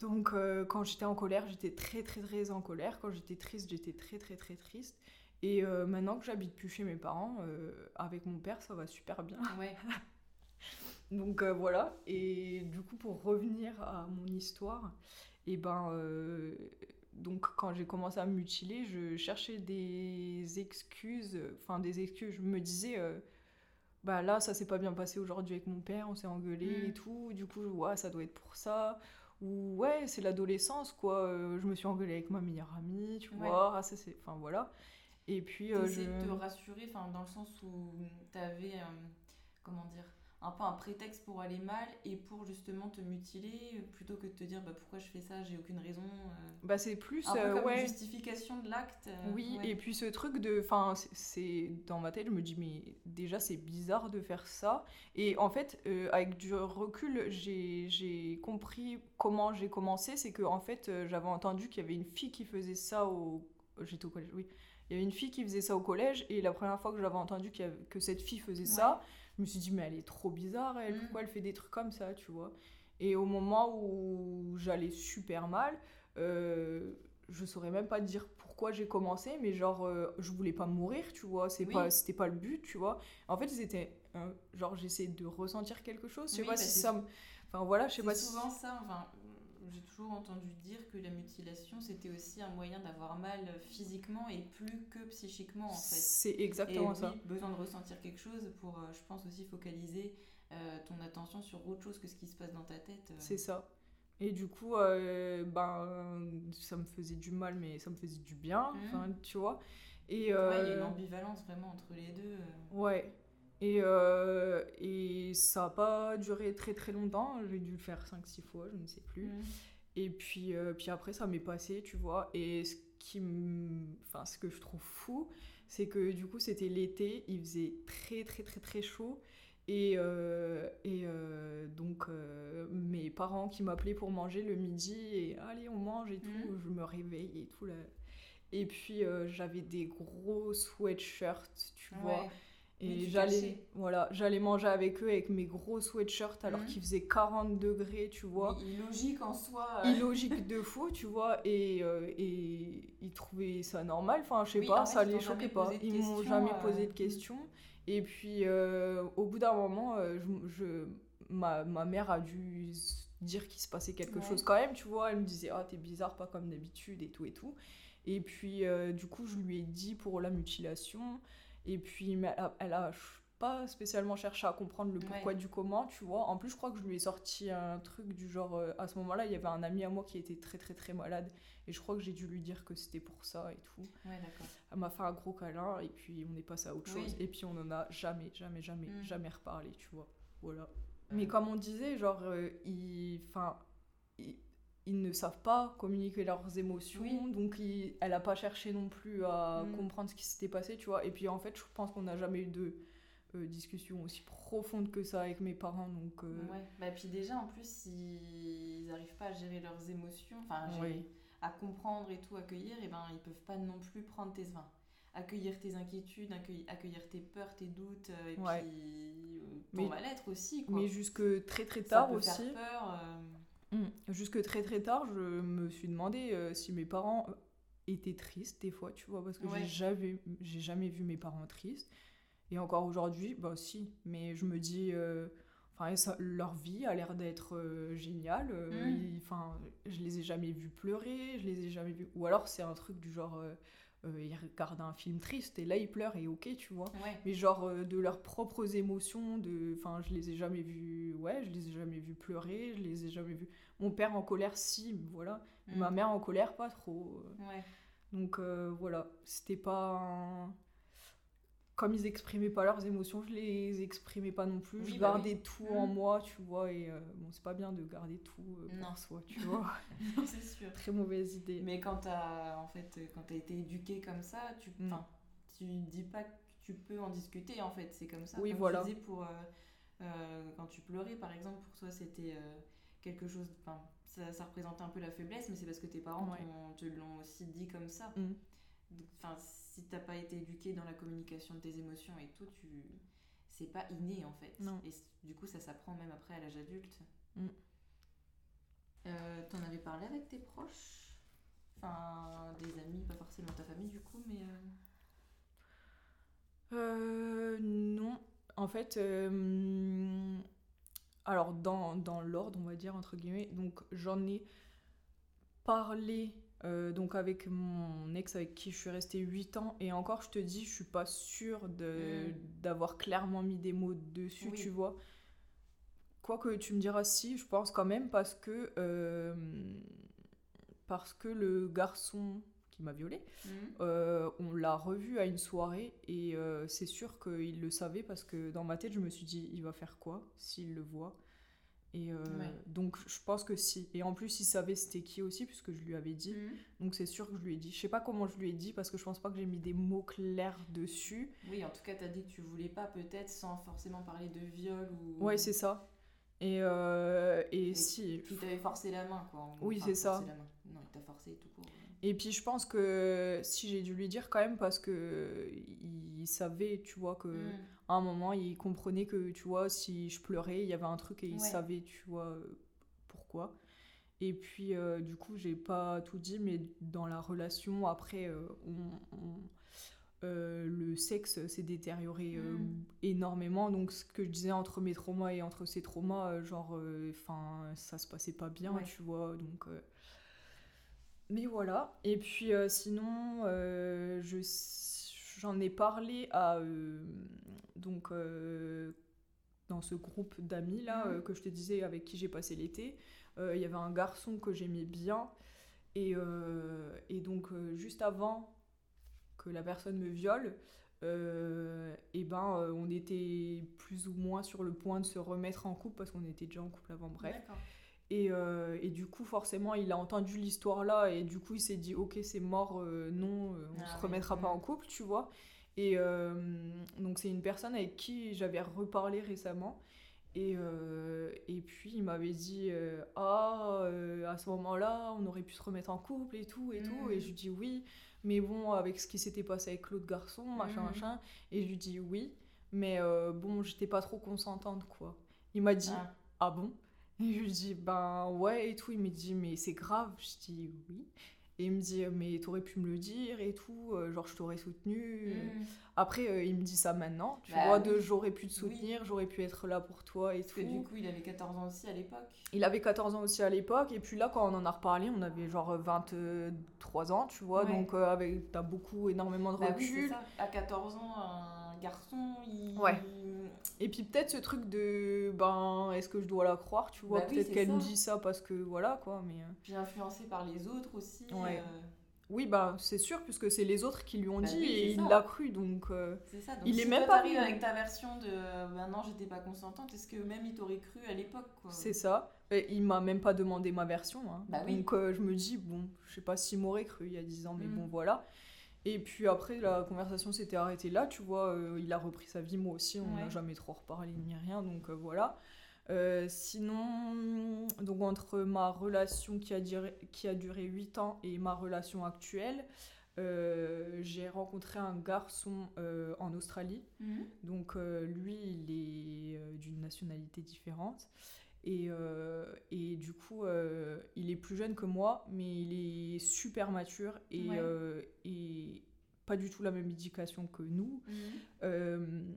Donc euh, quand j'étais en colère, j'étais très très très en colère. Quand j'étais triste, j'étais très très très triste. Et euh, maintenant que j'habite plus chez mes parents, euh, avec mon père, ça va super bien. Ouais. Donc voilà, et du coup pour revenir à mon histoire, et ben euh, donc quand j'ai commencé à me mutiler, je cherchais des excuses, enfin des excuses, je me disais bah là ça s'est pas bien passé aujourd'hui avec mon père, on s'est engueulé Mm. et tout, du coup ouais ça doit être pour ça, ou ouais c'est l'adolescence quoi, euh, je me suis engueulée avec ma meilleure amie, tu Ouais. vois, ah, ça c'est, enfin voilà. Et puis euh, je... de te rassurer, enfin, dans le sens où t'avais, euh, comment dire, un peu un prétexte pour aller mal et pour justement te mutiler plutôt que de te dire bah, pourquoi je fais ça, j'ai aucune raison. euh. Bah, c'est plus. Un peu euh, comme ouais. une justification de l'acte. euh, Oui, ouais. et puis ce truc de. Enfin, c'est-. Dans ma tête, je me dis, mais déjà, c'est bizarre de faire ça. Et en fait, euh, avec du recul, j'ai j'ai compris comment j'ai commencé. C'est que, en fait, j'avais entendu qu'il y avait une fille qui faisait ça au. J'étais au collège, oui. Il y avait une fille qui faisait ça au collège, et la première fois que j'avais entendu avait- que cette fille faisait ça, je me suis dit, mais elle est trop bizarre, elle, Mm. pourquoi elle fait des trucs comme ça, tu vois. Et au moment où j'allais super mal, euh, je saurais même pas dire pourquoi j'ai commencé, mais genre, euh, je voulais pas mourir, tu vois, c'est Oui. pas, c'était pas le but, tu vois. En fait, c'était, euh, genre, j'essayais de ressentir quelque chose, je sais Oui, pas bah, si c'est- ça me... Enfin, voilà, je sais pas si... souvent ça, enfin, j'ai toujours entendu dire que la mutilation c'était aussi un moyen d'avoir mal physiquement et plus que psychiquement en fait. C'est Et exactement oui, ça. besoin de ressentir quelque chose pour, euh, je pense aussi, focaliser euh, ton attention sur autre chose que ce qui se passe dans ta tête. euh. C'est ça. Et du coup, euh, ben, ça me faisait du mal, mais ça me faisait du bien, enfin, tu vois. Et, Ouais, il y a une ambivalence vraiment entre les deux. Ouais. Et, euh, et ça n'a pas duré très très longtemps. J'ai dû le faire 5-6 fois, je ne sais plus. Mm. Et puis, euh, puis après, ça m'est passé, tu vois. Et ce, qui enfin, ce que je trouve fou, c'est que du coup, c'était l'été, il faisait très très très très chaud. Et, euh, et donc, mes parents qui m'appelaient pour manger le midi, et allez, on mange et tout, Mhm. je me réveille et tout. Là. Et puis, j'avais des gros sweatshirts, tu vois. Et j'allais voilà, j'allais manger avec eux avec mes gros sweatshirts alors Mhm. qu'il faisait 40 degrés, tu vois. Mais illogique en soi. euh. Illogique de fou, tu vois, et, euh, et ils trouvaient ça normal, enfin je sais Oui, pas, en fait, ça les choquait pas. Ils m'ont jamais euh, posé de mm. questions. Et puis euh, au bout d'un moment, je, je- ma, ma mère a dû dire qu'il se passait quelque Ouais. chose quand même, tu vois. Elle me disait, ah t'es bizarre, pas comme d'habitude et tout et tout. Et puis du coup, je lui ai dit pour la mutilation. Et puis mais elle a, elle a ch- pas spécialement cherché à comprendre le pourquoi Ouais. du comment, tu vois. En plus, je crois que je lui ai sorti un truc du genre, euh, à ce moment-là, il y avait un ami à moi qui était très très très malade. Et je crois que j'ai dû lui dire que c'était pour ça et tout. Ouais. Elle m'a fait un gros câlin et puis on est passé à autre Oui. chose. Et puis on en a jamais, jamais, jamais, Mm. jamais reparlé, tu vois. Voilà. Ouais. Mais comme on disait, genre, euh, ils, enfin, ils, ils ne savent pas communiquer leurs émotions, Oui. donc ils- elle a pas cherché non plus à Mm. comprendre ce qui s'était passé, tu vois. Et puis en fait, je pense qu'on n'a jamais eu de euh, discussion aussi profonde que ça avec mes parents, donc. euh, Ouais. Bah, puis déjà, en plus, s'ils n'arrivent pas à gérer leurs émotions, enfin, à, gérer- Oui. à comprendre et tout, accueillir, et ben, ils peuvent pas non plus prendre tes... Enfin, accueillir tes inquiétudes, accueillir, tes peurs, tes doutes, euh, et Ouais. puis euh, ton mal-être aussi, quoi. Mais jusque très très Ça tard peut aussi. faire peur. euh, Mm. Jusque très très tard, je me suis demandé euh, si mes parents euh, étaient tristes des fois, tu vois, parce que Ouais. j'ai jamais, vu mes parents tristes. Et encore aujourd'hui, bah si, mais je me dis, euh, enfin, leur vie a l'air d'être euh, géniale. Mm. Enfin, je les ai jamais vus pleurer, je les ai jamais vus. Ou alors c'est un truc du genre, euh, ils regardent un film triste et là ils pleurent et ok, tu vois Ouais. mais genre euh, de leurs propres émotions de enfin je les ai jamais vus ouais je les ai jamais vus pleurer je les ai jamais vus mon père en colère si voilà Mm. ma mère en colère pas trop euh. Ouais. donc euh, voilà c'était pas un- comme ils exprimaient pas leurs émotions je les exprimais pas non plus Oui, je bah gardais oui. tout en moi tu vois et euh, bon c'est pas bien de garder tout euh, Non. pour soi tu vois Non, c'est sûr. très mauvaise idée Mais quand t'as en fait quand t'as été éduqué comme ça, tu Mm. enfin tu dis pas que tu peux en discuter en fait, c'est comme ça. Oui, Comme voilà. Tu pour euh, euh, quand tu pleurais par exemple, pour toi c'était euh, quelque chose, enfin ça, ça représentait un peu la faiblesse, mais c'est parce que tes parents Ouais. te l'ont aussi dit comme ça. Mm. Donc, Enfin si t'as pas été éduqué dans la communication de tes émotions et tout, tu c'est pas inné en fait. Non. Et du coup ça s'apprend même après à l'âge adulte. Mm. Euh, T'en avais parlé avec tes proches? Enfin, des amis, pas forcément ta famille du coup, mais. euh, Euh, non. En fait, euh, alors dans, dans l'ordre, on va dire, entre guillemets, donc j'en ai parlé euh, donc avec mon ex avec qui je suis restée 8 ans, et encore, je te dis, je suis pas sûre de, d'avoir clairement mis des mots dessus, Mm. Oui. tu vois. Quoique tu me diras si, je pense quand même, parce que, euh, parce que le garçon qui m'a violée. Mhm. Euh, on l'a revu à une soirée et c'est sûr qu'il le savait parce que dans ma tête, je me suis dit, il va faire quoi s'il le voit? Et euh, Ouais. donc, je pense que si. Et en plus, il savait c'était qui aussi, puisque je lui avais dit. Mhm. Donc, c'est sûr que je lui ai dit. Je sais pas comment je lui ai dit parce que je pense pas que j'ai mis des mots clairs dessus. Oui, en tout cas, t'as dit que tu voulais pas, peut-être, sans forcément parler de viol ou. Ouais, c'est ça. Et, euh, et si. Qui t'avait forcé la main, quoi. Oui, Enfin, c'est ça. forcé la main. Non, il t'a forcé tout court. Et puis je pense que si j'ai dû lui dire quand même parce que il savait, tu vois, que Mhm. À un moment il comprenait que, tu vois, si je pleurais, il y avait un truc et il Ouais. savait, tu vois, euh, pourquoi. Et puis euh, du coup, j'ai pas tout dit, mais dans la relation, après, euh, on- on- euh, le sexe s'est détérioré euh, Mm. énormément. Donc ce que je disais entre mes traumas et entre ses traumas, genre, enfin, ça se passait pas bien, Ouais. tu vois. Donc mais voilà. Et puis sinon, je j'en ai parlé à euh, donc euh, dans ce groupe d'amis là Mhm. euh, que je te disais avec qui j'ai passé l'été. Il y avait un garçon que j'aimais bien et, et donc juste avant que la personne me viole. euh, et ben euh, on était plus ou moins sur le point de se remettre en couple parce qu'on était déjà en couple avant bref D'accord. Et, euh, et du coup, forcément, il a entendu l'histoire là et du coup, il s'est dit Ok, c'est mort, euh, non, euh, on Ah se oui, remettra pas mm. en couple, tu vois. Et donc, c'est une personne avec qui j'avais reparlé récemment. Et, et puis, il m'avait dit Ah, à ce moment-là, on aurait pu se remettre en couple et tout, et tout. Mm. Et je lui dis Oui, mais bon, avec ce qui s'était passé avec l'autre garçon, machin, Mm. machin. Et je lui dis Oui, mais bon, j'étais pas trop consentante, quoi. Il m'a dit Ah. ah bon? Et je lui dis, ben ouais et tout. Il me dit, mais c'est grave. Je dis, oui. Et il me dit, mais t'aurais pu me le dire et tout, euh, genre je t'aurais soutenu. Mhm. Après, euh, il me dit ça maintenant, tu Bah vois, oui. de j'aurais pu te Oui. soutenir, j'aurais pu être là pour toi et Parce tout. que du coup, il avait 14 ans aussi à l'époque. Il avait 14 ans aussi à l'époque, et puis là, quand on en a reparlé, on avait genre 23 ans, tu vois, Ouais. donc euh, avec, t'as beaucoup, énormément de Bah oui, recul. ça. À 14 ans, un garçon, il. Ouais. Et puis peut-être ce truc de, ben, est-ce que je dois la croire, tu vois, Bah peut-être qu'elle me dit ça parce que voilà, quoi, mais... euh, Puis influencé par les autres aussi. Ouais. euh, Oui, bah c'est sûr, puisque c'est les autres qui lui ont Bah dit oui, et il l'a cru, donc... euh, c'est ça. Donc, Il si est même pas venu. avec ta version de euh, bah non, j'étais pas consentante, est-ce que même il t'aurait cru à l'époque quoi? C'est ça. Et il m'a même pas demandé ma version. hein. Bah oui. Donc euh, je me dis, bon, je sais pas s'il m'aurait cru il y a 10 ans, mais Mm. bon, voilà. Et puis après, la conversation s'était arrêtée là, tu vois. euh, il a repris sa vie, moi aussi, on n'a Ouais. jamais trop reparlé ni rien, donc euh, voilà. Euh, sinon, donc entre ma relation qui a, duré, qui a duré 8 ans et ma relation actuelle, j'ai rencontré un garçon en Australie. Mhm. Donc lui, il est d'une nationalité différente. Et, euh, et du coup, euh, il est plus jeune que moi, mais il est super mature et, Ouais. euh, et pas du tout la même éducation que nous. Mhm.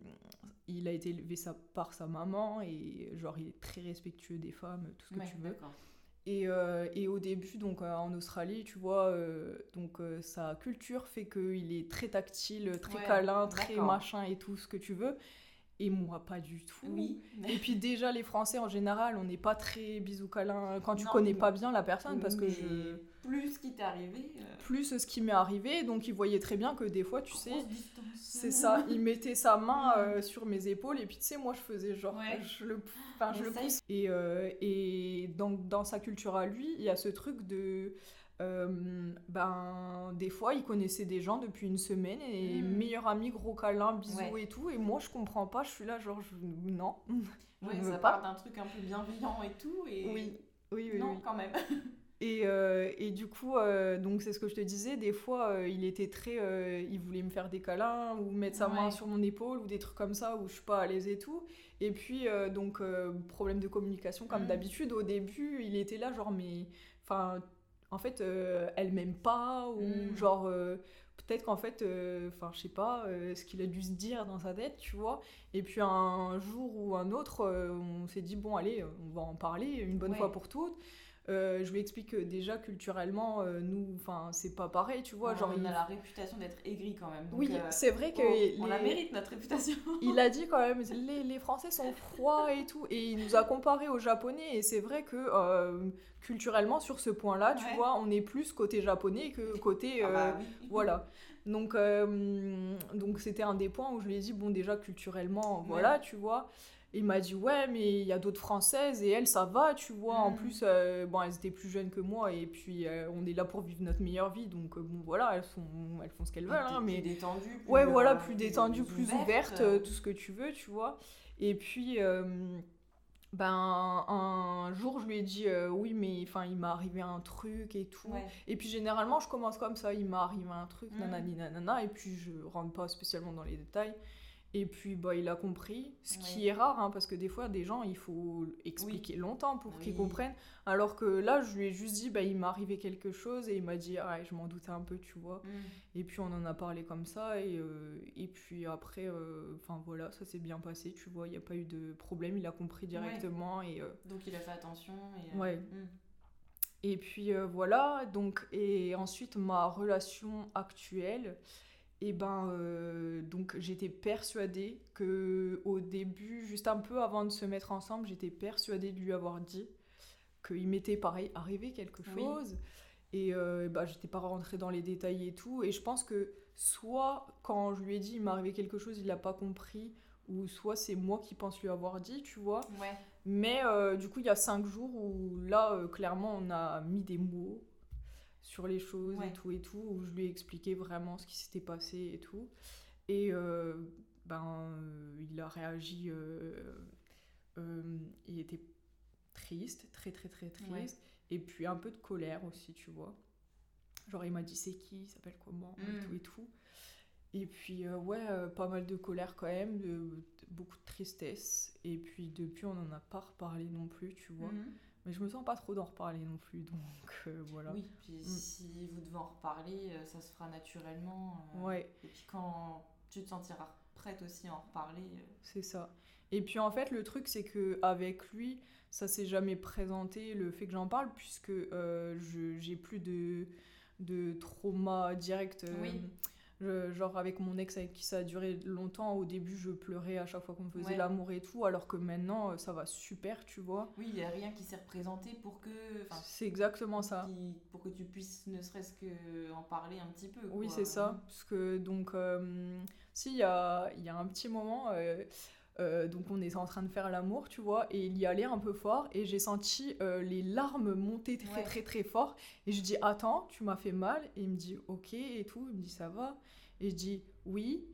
Il a été élevé par sa maman et genre il est très respectueux des femmes, tout ce que Ouais, tu veux. Et, euh, et au début, donc euh, en Australie, tu vois, euh, donc sa culture fait qu'il est très tactile, très Ouais, câlin, très machin et tout ce que tu veux. Et moi, pas du tout. Oui. Et puis déjà, les Français en général, on n'est pas très bisous câlin quand tu Non, connais pas bien la personne parce que je Plus ce qui t'est arrivé. euh, plus ce qui m'est arrivé, donc il voyait très bien que des fois, tu sais, grosse c'est ça, il mettait sa main euh, sur mes épaules et puis tu sais, moi je faisais genre, Ouais. je le, enfin, je le pousse. Et, euh, et dans, dans sa culture à lui, il y a ce truc de, euh, ben, des fois il connaissait des gens depuis une semaine et Mm. meilleur ami, gros câlin, bisous Ouais. et tout. Et moi je comprends pas, je suis là genre, je- non, je Ouais, ça part d'un truc un peu bienveillant et tout. Et... Oui, oui, oui. non, oui. quand même. Et, euh, et du coup, euh, donc c'est ce que je te disais, des fois il était très. il voulait me faire des câlins ou mettre sa main sur mon épaule ou des trucs comme ça où je suis pas à l'aise et tout. Et puis, donc, problème de communication comme Mhm. d'habitude, au début il était là, genre, mais. Enfin, en fait, euh, elle m'aime pas ou Mhm. genre. euh, Peut-être qu'en fait, euh, enfin, je sais pas ce qu'il a dû se dire dans sa tête, tu vois. Et puis un jour ou un autre, on s'est dit, bon, allez, on va en parler une bonne Ouais. fois pour toutes. Euh, je lui explique que déjà culturellement, euh, nous, enfin, c'est pas pareil, tu vois. Ouais, genre, on il... a la réputation d'être aigri quand même. donc, Oui, euh, c'est vrai que on, on les- la mérite notre réputation. il a dit quand même, les, les Français sont froids et tout, et il nous a comparé aux Japonais, et c'est vrai que culturellement, sur ce point-là, tu Ouais. vois, on est plus côté japonais que côté... Ah euh, bah oui. Voilà. Donc, donc c'était un des points où je lui ai dit, bon, déjà culturellement, voilà, tu vois. Il m'a dit, ouais, mais il y a d'autres Françaises et elles, ça va, tu vois. En Mhm. plus, euh, bon, elles étaient plus jeunes que moi et puis euh, on est là pour vivre notre meilleure vie. Donc, euh, bon, voilà, elles, sont, elles font ce qu'elles veulent. Hein, plus mais détendu. plus, Ouais, voilà, plus détendue, plus ouverte, euh, euh, tout ce que tu veux, tu vois. Et puis, ben, un jour, je lui ai dit, euh, oui, mais enfin, il m'est arrivé un truc et tout. Ouais. Et puis, généralement, je commence comme ça, il m'est arrivé un truc, Mhm. nanani, nanana, et puis je rentre pas spécialement dans les détails. Et puis, bah, il a compris, ce qui est rare, hein, parce que des fois, des gens, il faut expliquer longtemps pour qu'ils comprennent. Alors que là, je lui ai juste dit, bah, il m'est arrivé quelque chose, et il m'a dit, ah, je m'en doutais un peu, tu vois. Mm. Et puis on en a parlé comme ça, et, euh, et puis après, euh, enfin voilà, ça s'est bien passé, tu vois, il n'y a pas eu de problème, il a compris directement, et, euh, Donc il a fait attention. Et, Ouais. mm. et puis voilà, donc, et ensuite ma relation actuelle, et ben, euh, donc j'étais persuadée que au début, juste un peu avant de se mettre ensemble, j'étais persuadée de lui avoir dit qu'il m'était pareil arrivé quelque Oui. chose. Et euh, bah, j'étais pas rentrée dans les détails et tout. Et je pense que soit quand je lui ai dit il m'est arrivé quelque chose, il l'a pas compris, ou soit c'est moi qui pense lui avoir dit, tu vois. Ouais. Mais euh, du coup, il y a cinq jours où là, euh, clairement, on a mis des mots sur les choses Ouais. et tout et tout, où je lui ai expliqué vraiment ce qui s'était passé et tout. Et euh, ben, euh, il a réagi, euh, il était triste, très très très triste, et puis un peu de colère aussi, tu vois. Genre, il m'a dit c'est qui, il s'appelle comment, et Mm. tout et tout. Et puis, ouais, pas mal de colère quand même, de, de- beaucoup de tristesse. Et puis, depuis, on n'en a pas reparlé non plus, tu vois. Mhm. Mais je me sens pas trop d'en reparler non plus, donc euh, voilà. Oui, puis Mm. si vous devez en reparler, euh, ça se fera naturellement. euh, Ouais, Et puis quand tu te sentiras prête aussi à en reparler. euh, c'est ça. Et puis, en fait, le truc, c'est que avec lui, ça s'est jamais présenté, le fait que j'en parle, puisque je- j'ai plus de, de trauma direct. Oui. Je- genre avec mon ex avec qui ça a duré longtemps, au début je pleurais à chaque fois qu'on me faisait Ouais. l'amour et tout, alors que maintenant euh, ça va super, tu vois. Oui, il n'y a rien qui s'est représenté pour que. C'est exactement ça. qui- pour que tu puisses ne serait-ce que en parler un petit peu. Oui, c'est ça. Parce que, donc, euh, si, il y a, il y a un petit moment, euh, euh, donc on était en train de faire l'amour, tu vois, et il y allait un peu fort, et j'ai senti euh, les larmes monter très, Ouais. très, très fort. Et je dis, attends, tu m'as fait mal. Et il me dit, ok, et tout. Il me dit, ça va. Et je dis, oui.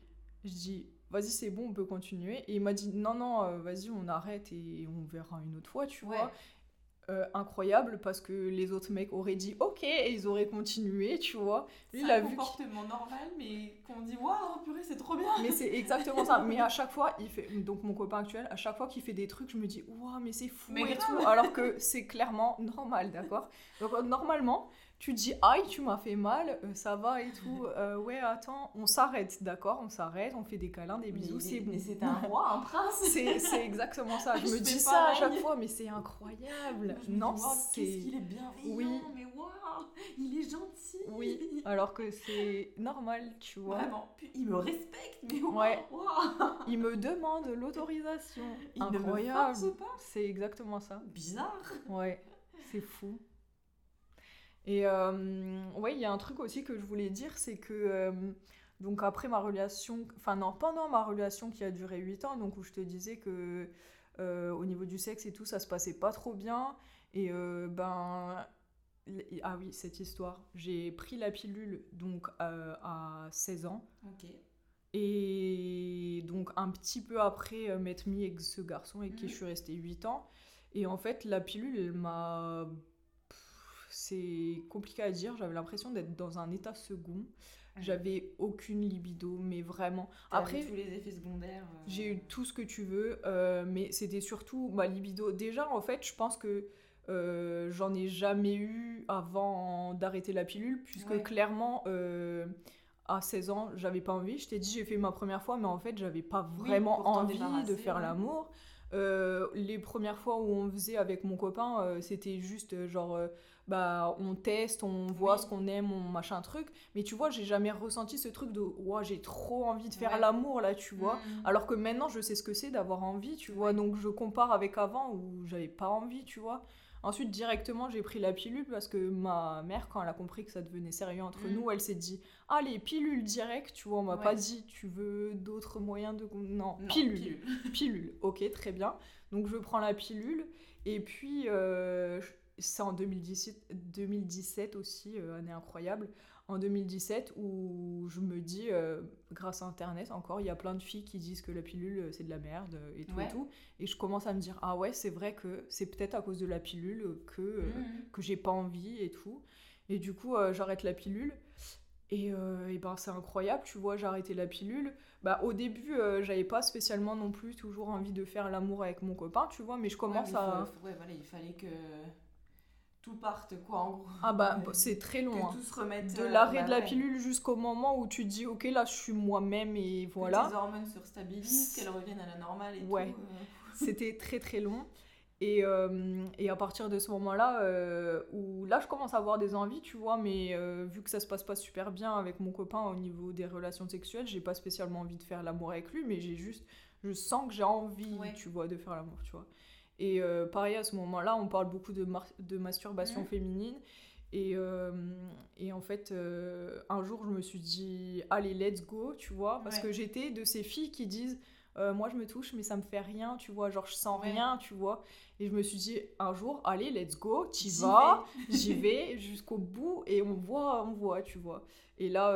Je dis, vas-y, c'est bon, on peut continuer. Et il m'a dit, non, non, euh, vas-y, on arrête et on verra une autre fois, tu Ouais. vois. Euh, incroyable parce que les autres mecs auraient dit ok et ils auraient continué, tu vois. Lui, il a un vu comportement normal, mais qu'on dit waouh, purée, c'est trop bien. Mais c'est exactement ça. Mais à chaque fois, il fait. Donc, mon copain actuel, à chaque fois qu'il fait des trucs, je me dis, waouh, mais c'est fou Mais et grave. tout. Alors que c'est clairement normal, d'accord Donc, euh, normalement, tu dis, aïe, tu m'as fait mal, euh, ça va et tout. Euh, ouais, attends, on s'arrête, d'accord On s'arrête, on fait des câlins, des bisous, c'est bon. Mais c'est un roi, un prince. C'est c'est exactement ça. Je Je me dis ça à chaque fois, mais c'est incroyable. Non, waouh, qu'est-ce qu'il c'est. est bienveillant, Oui. mais waouh, il est gentil. Oui, alors que c'est normal, tu vois. Vraiment, il me respecte, mais waouh, Ouais. waouh. Il me demande l'autorisation. Ne me Incroyable. force pas. C'est exactement ça. Bizarre. Ouais, c'est fou. Et euh, ouais, il y a un truc aussi que je voulais dire, c'est que euh, donc après ma relation, enfin non, pendant ma relation qui a duré 8 ans, donc où je te disais que euh, au niveau du sexe et tout, ça se passait pas trop bien. Et ben ah oui, cette histoire, j'ai pris la pilule donc euh, à 16 ans. Ok. Et donc un petit peu après euh, m'être mis avec ce garçon avec qui Mhm. je suis restée 8 ans. Et en fait, la pilule, elle m'a... C'est compliqué à dire, j'avais l'impression d'être dans un état second. J'avais aucune libido, mais vraiment. Après, eu tous les effets secondaires. euh, j'ai eu tout ce que tu veux, euh, mais c'était surtout ma libido. Déjà, en fait, je pense que euh, j'en ai jamais eu avant d'arrêter la pilule, puisque Ouais. clairement, à 16 ans, j'avais pas envie. Je t'ai dit, j'ai fait ma première fois, mais en fait, j'avais pas vraiment envie de faire ouais. l'amour. Euh, les premières fois où on faisait avec mon copain, euh, c'était juste euh, genre, bah, on teste, on voit ce qu'on aime, on machin truc. Mais tu vois, j'ai jamais ressenti ce truc de, ouais, j'ai trop envie de faire l'amour là, tu vois. Mm. Alors que maintenant, je sais ce que c'est d'avoir envie, tu vois. Donc je compare avec avant où j'avais pas envie, tu vois. Ensuite, directement, j'ai pris la pilule parce que ma mère, quand elle a compris que ça devenait sérieux entre mm. nous, elle s'est dit Ah, les pilules direct, tu vois, on m'a pas dit Tu veux d'autres moyens de. Non, pilule. Pilule. ok, très bien. Donc, je prends la pilule. Et puis, euh, c'est en 2017, 2017 aussi, euh, année incroyable en 2017 où je me dis, euh, grâce à Internet encore, il y a plein de filles qui disent que la pilule euh, c'est de la merde euh, et tout et tout. Et je commence à me dire, ah ouais, c'est vrai que c'est peut-être à cause de la pilule que, mmh. que j'ai pas envie et tout. Et du coup, j'arrête la pilule. Et, et ben c'est incroyable, tu vois, j'ai arrêté la pilule. Bah, au début, j'avais pas spécialement non plus toujours envie de faire l'amour avec mon copain, tu vois, mais je commence à. ouais, voilà, il fallait que tout parte quoi en gros. Ah bah c'est très long. Que tout se remette de euh, l'arrêt de la pilule jusqu'au moment où tu dis ok là je suis moi-même et voilà. Que tes hormones se stabilisent, qu'elles reviennent à la normale et ouais. tout. Euh. C'était très très long. Et, euh, et, à partir de ce moment-là, où là je commence à avoir des envies, tu vois, mais vu que ça se passe pas super bien avec mon copain au niveau des relations sexuelles, j'ai pas spécialement envie de faire l'amour avec lui, mais j'ai juste, je sens que j'ai envie, tu vois, de faire l'amour, tu vois. Et euh, pareil, à ce moment-là, on parle beaucoup de, de masturbation mmh. féminine. Et, euh, et, en fait, euh, un jour, je me suis dit, allez, let's go, tu vois, parce que j'étais de ces filles qui disent, moi je me touche, mais ça me fait rien, tu vois, genre je sens rien, tu vois. Et je me suis dit, un jour, allez, let's go, t'y vas, j'y vais jusqu'au bout et on voit, on voit, tu vois. Et là,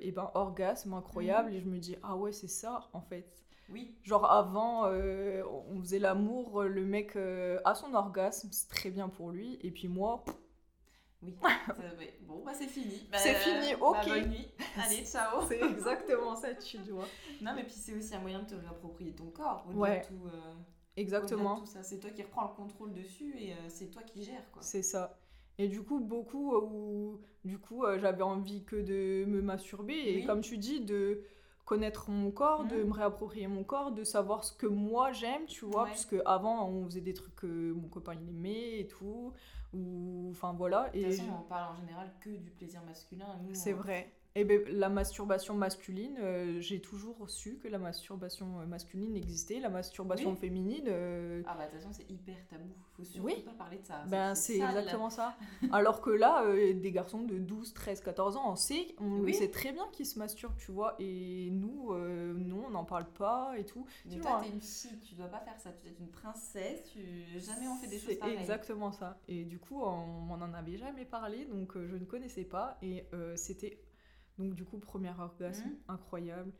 et ben, orgasme incroyable, mmh. et je me dis, ah ouais, c'est ça, en fait. Oui. Genre avant, euh, on faisait l'amour, le mec euh, a son orgasme, c'est très bien pour lui, et puis moi. Oui. bon, bah c'est fini. Bah, c'est fini, ok. Bah, bonne nuit. Allez, ciao. c'est exactement ça, tu vois. Non, mais puis c'est aussi un moyen de te réapproprier ton corps. Ouais. Tout, euh, exactement. C'est toi qui reprends le contrôle dessus et c'est toi qui gères. quoi. C'est ça. Et du coup, beaucoup où, du coup, j'avais envie que de me masturber. Et comme tu dis, de connaître mon corps, de me réapproprier mon corps, de savoir ce que moi j'aime, tu vois, parce que avant on faisait des trucs que mon copain il aimait et tout, ou enfin voilà. Et de toute façon, on parle en général que du plaisir masculin. C'est vrai. Et eh ben, la masturbation masculine, euh, j'ai toujours su que la masturbation euh, masculine existait. La masturbation féminine. Euh, ah bah de toute façon, c'est hyper tabou. Faut surtout pas parler de ça. Ben, c'est exactement ça. Alors que là, des garçons de 12, 13, 14 ans, on sait, on sait très bien qu'ils se masturbent, tu vois. Et nous, nous on n'en parle pas et tout. Mais tu toi, t'es une fille, tu dois pas faire ça. Tu es une princesse, tu... jamais on fait des choses pareilles. Exactement ça. Et du coup, on m'en avait jamais parlé, donc je ne connaissais pas. Et c'était donc du coup, premier orgasme, mmh. incroyable.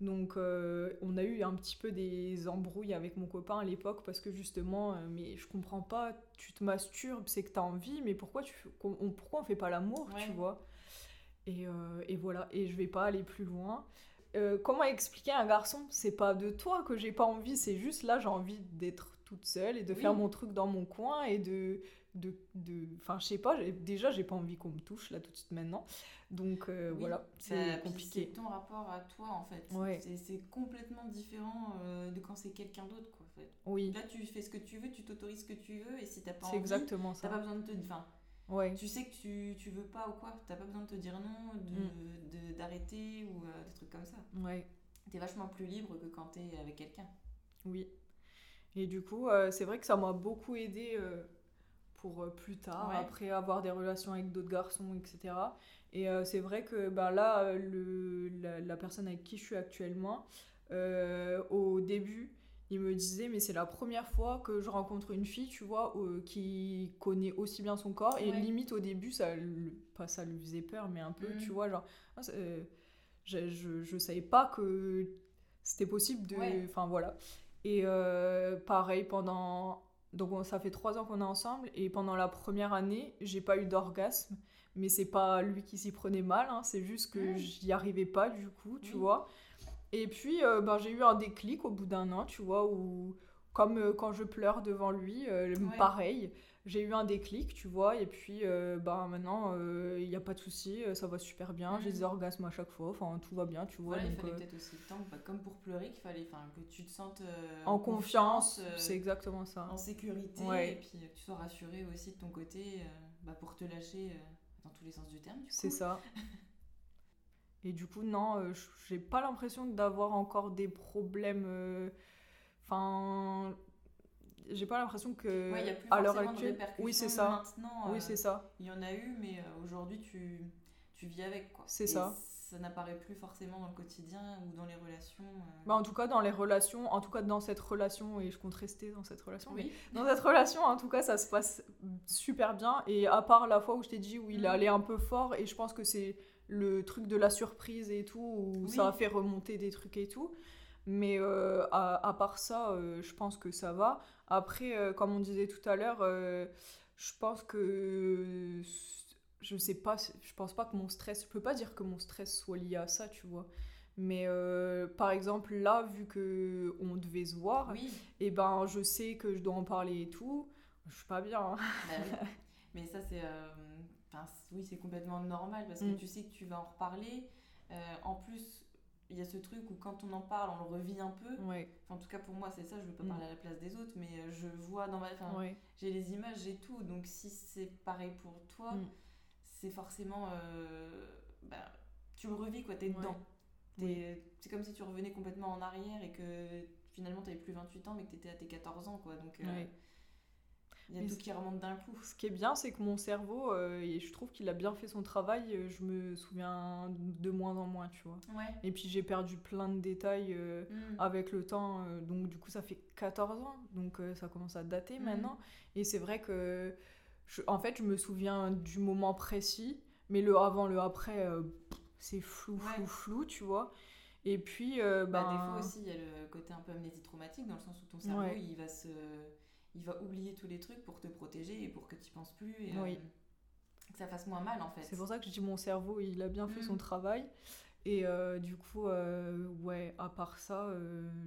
Donc euh, on a eu un petit peu des embrouilles avec mon copain à l'époque parce que justement, euh, mais je comprends pas, tu te masturbes, c'est que tu as envie, mais pourquoi, tu, on, pourquoi on fait pas l'amour, tu vois? Et, euh, et, voilà, et je vais pas aller plus loin. comment expliquer à un garçon? C'est pas de toi que j'ai pas envie, c'est juste là j'ai envie d'être toute seule et de faire mon truc dans mon coin et de de enfin je sais pas déjà j'ai pas envie qu'on me touche là tout de suite maintenant. Donc euh, voilà c'est compliqué. c'est ton rapport à toi en fait. C'est complètement différent euh, de quand c'est quelqu'un d'autre quoi en fait. Oui. Là tu fais ce que tu veux tu t'autorises ce que tu veux et si t'as pas envie exactement ça. t'as pas besoin de te enfin ouais. tu sais que tu, tu veux pas ou quoi t'as pas besoin de te dire non de mm. d'arrêter ou euh, des trucs comme ça. Ouais. T'es vachement plus libre que quand t'es avec quelqu'un. Oui. Et du coup, c'est vrai que ça m'a beaucoup aidé pour euh, plus tard, après avoir des relations avec d'autres garçons, etc. Et euh, c'est vrai que bah, là, le, la, personne avec qui je suis actuellement, euh, au début, il me disait, mais c'est la première fois que je rencontre une fille, tu vois, qui connaît aussi bien son corps. Et limite, au début, ça, pas ça lui faisait peur, mais un peu, mm. tu vois, genre, ah, je, je, je, savais pas que c'était possible de. Enfin, voilà. Et pareil, pendant donc ça fait trois ans qu'on est ensemble et pendant la première année, j'ai pas eu d'orgasme. Mais c'est pas lui qui s'y prenait mal, hein, c'est juste que j'y arrivais pas du coup, tu vois. Et puis euh, ben, j'ai eu un déclic au bout d'un an, tu vois, où comme euh, quand je pleure devant lui, euh, pareil, j'ai eu un déclic, tu vois, et puis euh, bah, maintenant, il n'y a pas de souci, ça va super bien, j'ai des orgasmes à chaque fois, enfin tout va bien, tu vois. Voilà, il fallait euh, peut-être aussi le temps, bah, comme pour pleurer, qu'il fallait que tu te sentes euh, en confiance, euh, c'est exactement ça. en sécurité, Ouais. et puis euh, que tu sois rassuré aussi de ton côté euh, bah, pour te lâcher euh, dans tous les sens du terme. C'est ça. Et du coup, non, euh, j'ai pas l'impression d'avoir encore des problèmes. euh, Enfin. J'ai pas l'impression que. Ouais, y a plus à l'heure actuelle. Oui, c'est ça. maintenant. Oui, euh, c'est ça. Il y en a eu, mais euh, aujourd'hui, tu, tu vis avec. quoi. C'est ça. Ça n'apparaît plus forcément dans le quotidien ou dans les relations. euh. Bah, en tout cas, dans les relations, en tout cas dans cette relation, et je compte rester dans cette relation, mais oui, dans cette relation, en tout cas, ça se passe super bien. Et à part la fois où je t'ai dit où il Mhm. allé un peu fort, et je pense que c'est le truc de la surprise et tout, où Oui. ça a fait remonter des trucs et tout. Mais euh, à, à part ça, euh, je pense que ça va. Après, euh, comme on disait tout à l'heure, euh, je pense que. Je sais pas, je pense pas que mon stress. Je peux pas dire que mon stress soit lié à ça, tu vois. Mais euh, par exemple, là, vu que on devait se voir, oui. et ben je sais que je dois en parler et tout. Je suis pas bien. hein. Bah oui. Mais ça, c'est. oui, c'est complètement normal parce que Mm. tu sais que tu vas en reparler. En plus, il y a ce truc où quand on en parle, on le revit un peu. Ouais, Enfin, en tout cas, pour moi, c'est ça. Je veux pas Mm. parler à la place des autres, mais euh, je vois dans ma. enfin, ouais. J'ai les images, j'ai tout. Donc, si c'est pareil pour toi, Mm. c'est forcément. euh, bah, tu le revis, quoi. T'es Ouais. dedans. C'est comme si tu revenais complètement en arrière et que finalement, t'avais plus 28 ans, mais que t'étais à tes 14 ans, quoi. Donc, euh, ouais. Il y a tout qui remonte d'un coup. Ce qui est bien, c'est que mon cerveau, euh, et je trouve qu'il a bien fait son travail, euh, je me souviens de moins en moins, tu vois. Ouais. Et puis j'ai perdu plein de détails euh, Mm. avec le temps, euh, donc du coup ça fait 14 ans, donc euh, ça commence à dater Mhm. maintenant. Et c'est vrai que, je- en fait, je me souviens du moment précis, mais le avant, le après, euh, c'est flou, flou, Ouais. flou, tu vois. Et puis, euh, Bah, ben, des fois aussi, il y a le côté un peu amnésie traumatique, dans le sens où ton cerveau, Ouais. il, va se... il va oublier tous les trucs pour te protéger et pour que tu penses plus et Oui. euh, que ça fasse moins mal en fait. C'est pour ça que je dis mon cerveau, il a bien fait Mm. son travail. Et euh, du coup, euh, ouais, à part ça,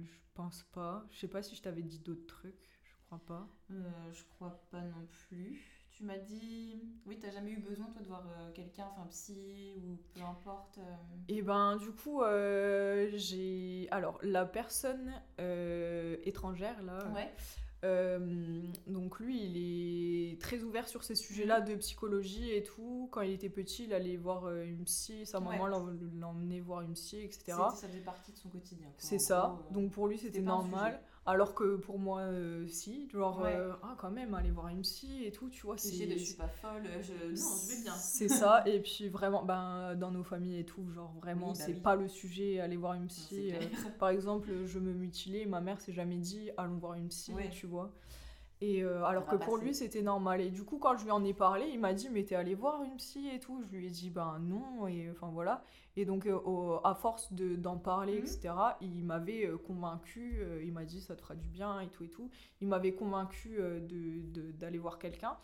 je pense pas. Je sais pas si je t'avais dit d'autres trucs, je crois pas. Je crois pas non plus. Tu m'as dit. Oui, t'as jamais eu besoin, toi, de voir quelqu'un, enfin psy ou peu importe. Et ben, du coup, j'ai. Alors, la personne étrangère, là, Ouais. Euh, donc lui, il est très ouvert sur ces sujets-là Mhm. de psychologie et tout. Quand il était petit, il allait voir euh, une psy, sa maman l'em- l'emmenait voir une psy, etc. Ça faisait partie de son quotidien. C'est ça. gros, euh, Donc pour lui, c'était normal. Alors que pour moi, euh, si. Genre, Ouais. euh, ah, quand même, aller voir une psy et tout, tu vois. de je suis pas folle, je... non, je vais bien. C'est ça. Et puis vraiment, ben, dans nos familles et tout, genre vraiment, Oui, bah c'est oui. pas le sujet, aller voir une psy. c'est euh, clair. par exemple, je me mutilais, ma mère s'est jamais dit allons voir une psy, Ouais. tu vois. Et euh, alors que pour lui c'était normal. Et du coup, quand je lui en ai parlé, il m'a dit mais t'es allé voir une psy et tout. Je lui ai dit ben non et enfin voilà. Et donc euh, au- à force de d'en parler Mhm. etc. Il m'avait euh, convaincu. euh, il m'a dit ça te fera du bien et tout et tout. Il m'avait convaincu euh, de de- d'aller voir quelqu'un.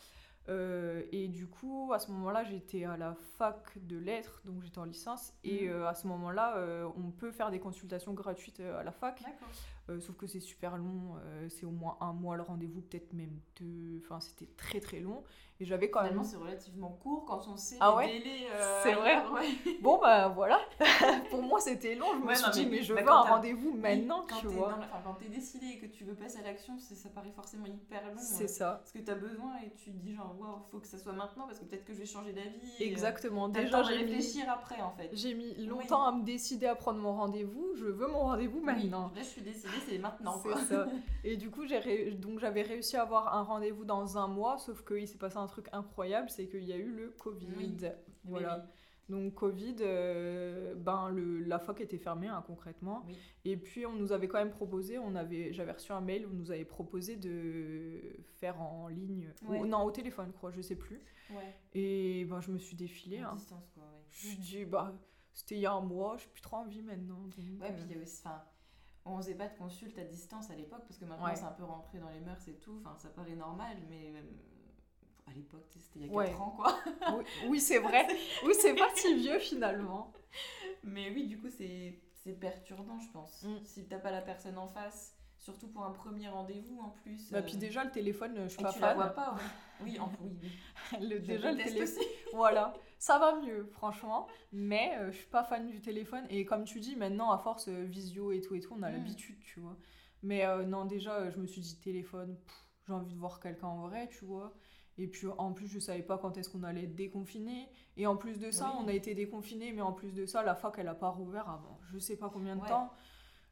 Et du coup, à ce moment-là, j'étais à la fac de lettres, donc j'étais en licence. Et Mhm. à ce moment-là, on peut faire des consultations gratuites à la fac. D'accord. Euh, sauf que c'est super long, euh, c'est au moins un mois le rendez-vous, peut-être même deux. Enfin, c'était très très long. Et j'avais quand Finalement, même. c'est relativement court quand on sait Ah les ouais délais. euh, C'est vrai ouais. Bon, bah voilà. Pour moi, c'était long. Je me Ouais, suis non, dit, mais mais je bah, veux un rendez-vous maintenant, quand tu vois. dans enfin, quand t'es décidé et que tu veux passer à l'action, ça paraît forcément hyper long. C'est euh, ça. Parce que t'as besoin et tu te dis genre, waouh, faut que ça soit maintenant parce que peut-être que je vais changer d'avis. et, euh, Exactement. T'as le Déjà, j'ai mis, réfléchir après en fait. j'ai mis longtemps à me décider à prendre mon rendez-vous. Je veux mon rendez-vous maintenant. Oui, là, je suis décidée, c'est maintenant C'est ça. Et du coup, ré- j'avais réussi à avoir un rendez-vous dans un mois, sauf qu'il s'est passé un truc incroyable, c'est qu'il y a eu le Covid. Oui. Voilà. Donc Covid, euh, ben le, la fac était fermée hein, concrètement. Oui. Et puis on nous avait quand même proposé, on avait, j'avais reçu un mail où on nous avait proposé de faire en ligne, ou- non au téléphone, crois, je sais plus. Ouais. Et ben je me suis défilée. À hein. distance quoi, ouais. Je dis bah c'était il y a un mois, j'ai plus trop envie maintenant. donc, Ouais, euh, puis il y a aussi, enfin, on faisait pas de consulte à distance à l'époque parce que maintenant c'est un peu rentré dans les mœurs et tout, enfin ça paraît normal, mais euh, à l'époque c'était il y a Ouais. 4 ans quoi. oui, oui, c'est vrai. Oui c'est pas si vieux finalement. Mais oui, du coup c'est c'est perturbant je pense. Mm. Si t'as pas la personne en face, Surtout pour un premier rendez-vous en plus. Bah, euh, puis déjà, le téléphone, je suis et pas tu la fan. vois pas, ouais. Oui, en, oui. Le- Je déjà, le téléphone. Voilà, ça va mieux, franchement. Mais euh, je suis pas fan du téléphone. Et comme tu dis, maintenant, à force euh, visio et tout et tout, on a Mm. l'habitude, tu vois. Mais non, déjà, je me suis dit téléphone, j'ai envie de voir quelqu'un en vrai, tu vois. Et puis en plus, je savais pas quand est-ce qu'on allait être déconfiné. Et en plus de ça, Oui. on a été déconfiné, mais en plus de ça, la fac, elle a pas rouvert avant je sais pas combien de Ouais. temps.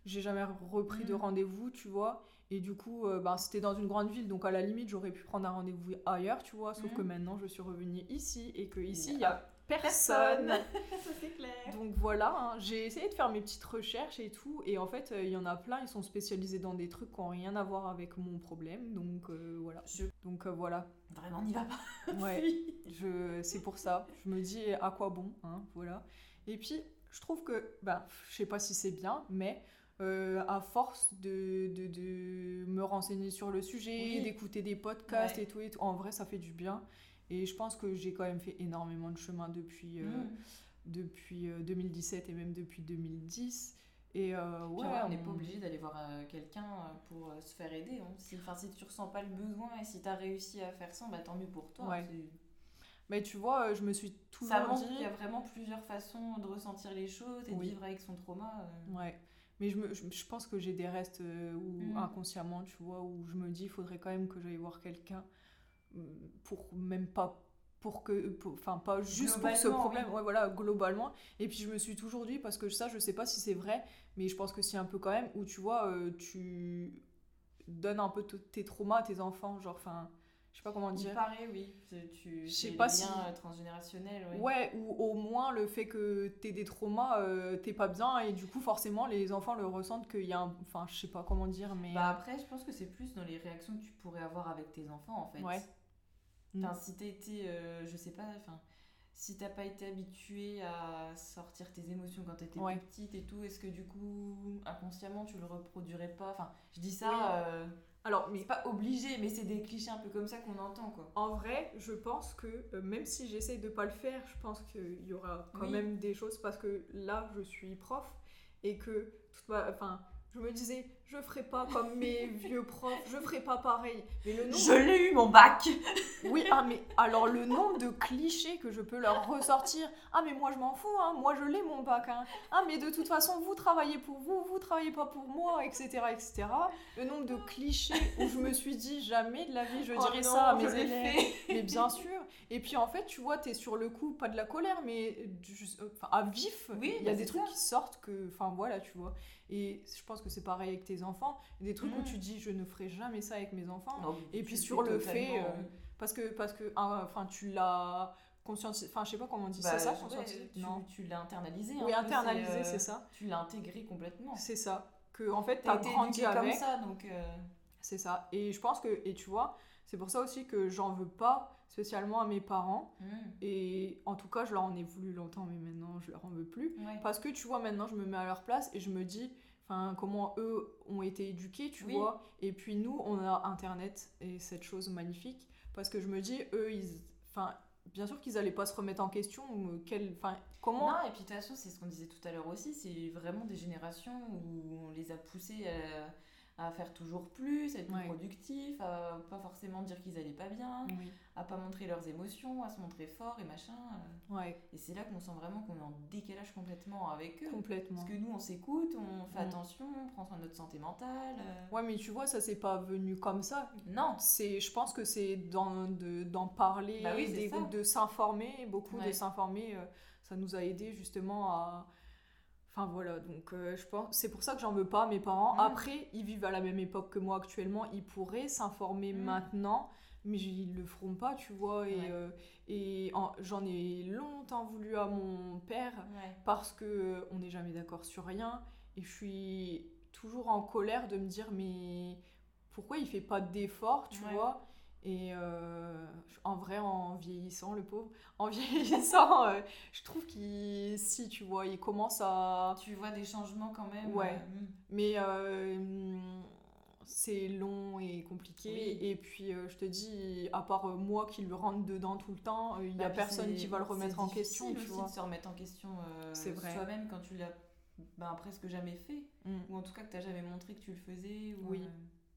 J'ai jamais repris de Mm. rendez-vous, tu vois. Et du coup, euh, bah, c'était dans une grande ville, donc à la limite, j'aurais pu prendre un rendez-vous ailleurs, tu vois. Sauf Mm. que maintenant, je suis revenue ici et que ici, il Il y a personne. Ça, c'est clair. Donc voilà, hein, j'ai essayé de faire mes petites recherches et tout, et en fait, euh, il y en a plein, ils sont spécialisés dans des trucs qui n'ont rien à voir avec mon problème, donc euh, voilà. Je... Donc euh, voilà, Vraiment, n'y va pas. ouais, Oui. je, c'est pour ça. Je me dis à quoi bon, hein, voilà. Et puis, je trouve que, bah, je sais pas si c'est bien, mais euh, à force de, de, de me renseigner sur le sujet, Oui. d'écouter des podcasts Ouais. et tout, et tout, en vrai, ça fait du bien. Et je pense que j'ai quand même fait énormément de chemin depuis, euh, Mm. depuis euh, 2017 et même depuis 2010. Et euh, ouais, ouais, on n'est on- pas obligé d'aller voir euh, quelqu'un pour se faire aider. hein. Si, si tu ressens pas le besoin et si tu as réussi à faire ça, bah, tant mieux pour toi. Ouais. Mais tu vois, je me suis toujours Ça dit... qu'il y a vraiment plusieurs façons de ressentir les choses et de vivre avec son trauma. Ouais. Mais je, me, je, je pense que j'ai des restes euh, où Mm. inconsciemment, tu vois, où je me dis, il faudrait quand même que j'aille voir quelqu'un pour même pas pour que pour- enfin pas juste pour ce problème ouais voilà globalement et puis je me suis toujours dit parce que ça je sais pas si c'est vrai mais je pense que c'est un peu quand même où tu vois euh, tu donnes un peu tes traumas à tes enfants genre enfin je sais pas comment dire paraît, oui. Tu, Je sais pas si- euh, transgénérationnels. Ouais. Ouais, ou au moins le fait que t'aies des traumas, euh, t'es pas bien, et du coup, forcément, les enfants le ressentent qu'il y a un. Enfin, je sais pas comment dire, mais. Bah après, je pense que c'est plus dans les réactions que tu pourrais avoir avec tes enfants, en fait. Ouais. Enfin, si t'as été, euh, je sais pas, enfin, si t'as pas été habitué à sortir tes émotions quand t'étais Ouais. plus petite et tout, est-ce que du coup, inconsciemment, tu le reproduirais pas? Enfin, je dis ça, Oui. euh, Alors, mais pas obligé, mais c'est des clichés un peu comme ça qu'on entend, quoi. en vrai, je pense que euh, même si j'essaye de pas le faire, je pense qu'il y aura quand Oui. même des choses parce que là, je suis prof et que toute ma. Enfin. Je me disais, je ferai pas comme mes vieux profs, je ferai pas pareil. Mais le nombre l'ai eu, mon bac Oui, ah mais alors le nombre de clichés que je peux leur ressortir. Ah mais moi je m'en fous, hein, moi je l'ai mon bac. Hein. Ah mais de toute façon vous travaillez pour vous, vous travaillez pas pour moi, etc. etc. Le nombre de clichés où je me suis dit jamais de la vie je Oh dirais non, ça à je mes élèves. Mais bien sûr. Et puis en fait tu vois, t'es sur le coup, pas de la colère, mais du- enfin, à vif. Oui, Il y a bah, des trucs ça. qui sortent que, enfin voilà, tu vois. Et je pense que c'est pareil avec tes enfants. Des trucs où Mm. tu dis je ne ferai jamais ça avec mes enfants. Non, Et tu puis sur le fait, euh, oui. Parce que, parce que ah, enfin, tu l'as conscientisé. Enfin, je sais pas comment on dit. Bah, ça, ouais, conscientisé tu, tu l'as internalisé. Oui, un peu, internalisé, euh, c'est ça. Tu l'as intégré complètement. C'est ça. Que, en fait, T'as t'as été grandi avec. comme ça, donc. euh, C'est ça. Et je pense que, et tu vois, c'est pour ça aussi que j'en veux pas spécialement à mes parents. hmm, Et en tout cas, je leur en ai voulu longtemps, mais maintenant, je leur en veux plus. ouais. Parce que tu vois, maintenant, je me mets à leur place et je me dis, enfin, comment eux ont été éduqués, tu Oui. vois. Et puis nous, on a Internet et cette chose magnifique. Parce que je me dis, eux, ils. Enfin, bien sûr qu'ils allaient pas se remettre en question. ou quel- Enfin, comment. Non, et puis de toute façon, c'est ce qu'on disait tout à l'heure aussi, c'est vraiment des générations où on les a poussés à, à faire toujours plus, à être plus Ouais. productifs, à pas forcément dire qu'ils allaient pas bien, Oui. à pas montrer leurs émotions, à se montrer fort et machin. euh. Ouais, Et c'est là qu'on sent vraiment qu'on est en décalage complètement avec eux. complètement. Parce que nous, on s'écoute, on fait Mm. attention, on prend soin de notre santé mentale. euh. Ouais, mais tu vois, ça, c'est pas venu comme ça. Non, C'est, je pense que c'est d'en, de- d'en parler, Bah oui, des- de s'informer, beaucoup de s'informer. euh, ça nous a aidé justement à. Enfin voilà, donc euh, je pense. C'est pour ça que j'en veux pas à mes parents. Mm. Après, ils vivent à la même époque que moi actuellement. Ils pourraient s'informer Mm. maintenant, mais ils le feront pas, tu vois. Et, Ouais. euh, et en- j'en ai longtemps voulu à mon père ouais. parce que euh, on n'est jamais d'accord sur rien et je suis toujours en colère de me dire mais pourquoi il fait pas d'efforts tu Ouais. vois? Et euh, en vrai en vieillissant le pauvre en vieillissant euh, je trouve qu'il si tu vois il commence à Tu vois des changements quand même. Ouais. euh, mm. mais euh, c'est long et compliqué Oui. et puis je te dis à part moi qui lui rentre dedans tout le temps il y a Bah, personne c'est- qui va le c'est remettre en question difficile tu aussi vois de se remettre en question C'est soi-même quand tu l'as ben, presque jamais fait, Mm. ou en tout cas que t'as jamais montré que tu le faisais. Ou, Oui.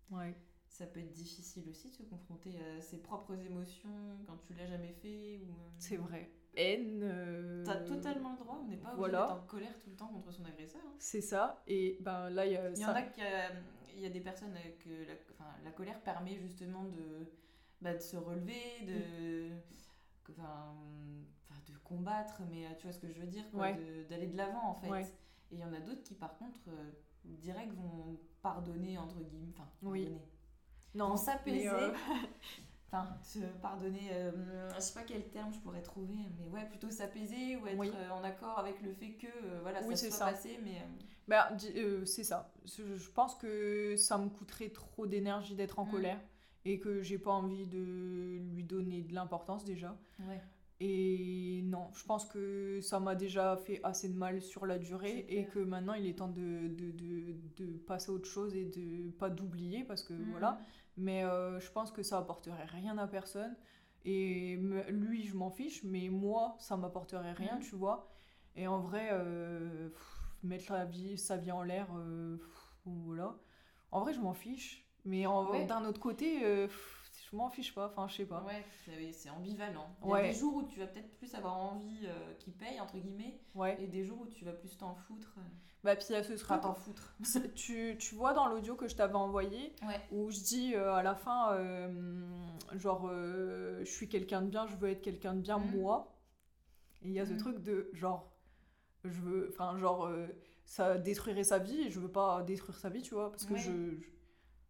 Ouais. Ça peut être difficile aussi de se confronter à ses propres émotions quand tu l'as jamais fait. Ou, euh, C'est vrai. Haine. euh, T'as totalement le droit, on n'est pas obligé voilà. d'être en colère tout le temps contre son agresseur. hein. C'est ça. Et ben là, il y a Il y ça. en a qui, euh, il y a des personnes euh, que la, enfin, la colère permet justement de, bah, de se relever, de, que- enfin, de combattre, mais tu vois ce que je veux dire, Ouais. d'aller de l'avant en fait. Ouais. Et il y en a d'autres qui par contre, direct vont pardonner entre guillemets, enfin, Oui. pardonner, Non, s'apaiser. euh, Enfin, se pardonner, euh, je sais pas quel terme je pourrais trouver, mais ouais, plutôt s'apaiser ou être Oui. euh, en accord avec le fait que euh, voilà, Oui, ça soit passé, mais euh, Bah, c'est ça. Je pense que ça me coûterait trop d'énergie d'être en Mm. colère et que j'ai pas envie de lui donner de l'importance déjà. ouais. Et non, je pense que ça m'a déjà fait assez de mal sur la durée et que maintenant il est temps de, de, de, de passer à autre chose et de pas d'oublier parce que Mhm. voilà. Mais euh, je pense que ça apporterait rien à personne. Et lui, je m'en fiche, mais moi, ça m'apporterait rien, Mhm. tu vois. Et en vrai, euh, pff, mettre la vie, sa vie en l'air, euh, voilà. En vrai, je m'en fiche. Mais Ouais. d'un autre côté, pff, je m'en fiche pas. Enfin, je sais pas. Ouais, c'est ambivalent. Il y a des jours où tu vas peut-être plus avoir envie euh, qu'il paye, entre guillemets, Ouais. et des jours où tu vas plus t'en foutre. euh, Bah, puis ce truc. t'en foutre. Tu, tu vois dans l'audio que je t'avais envoyé, Ouais. où je dis euh, à la fin, euh, genre, je suis quelqu'un de bien, je veux être quelqu'un de bien, Mhm. moi. Et il y a ce Mhm. truc de, genre, je veux, enfin, genre, ça détruirait sa vie, et je veux pas détruire sa vie, tu vois, parce que je-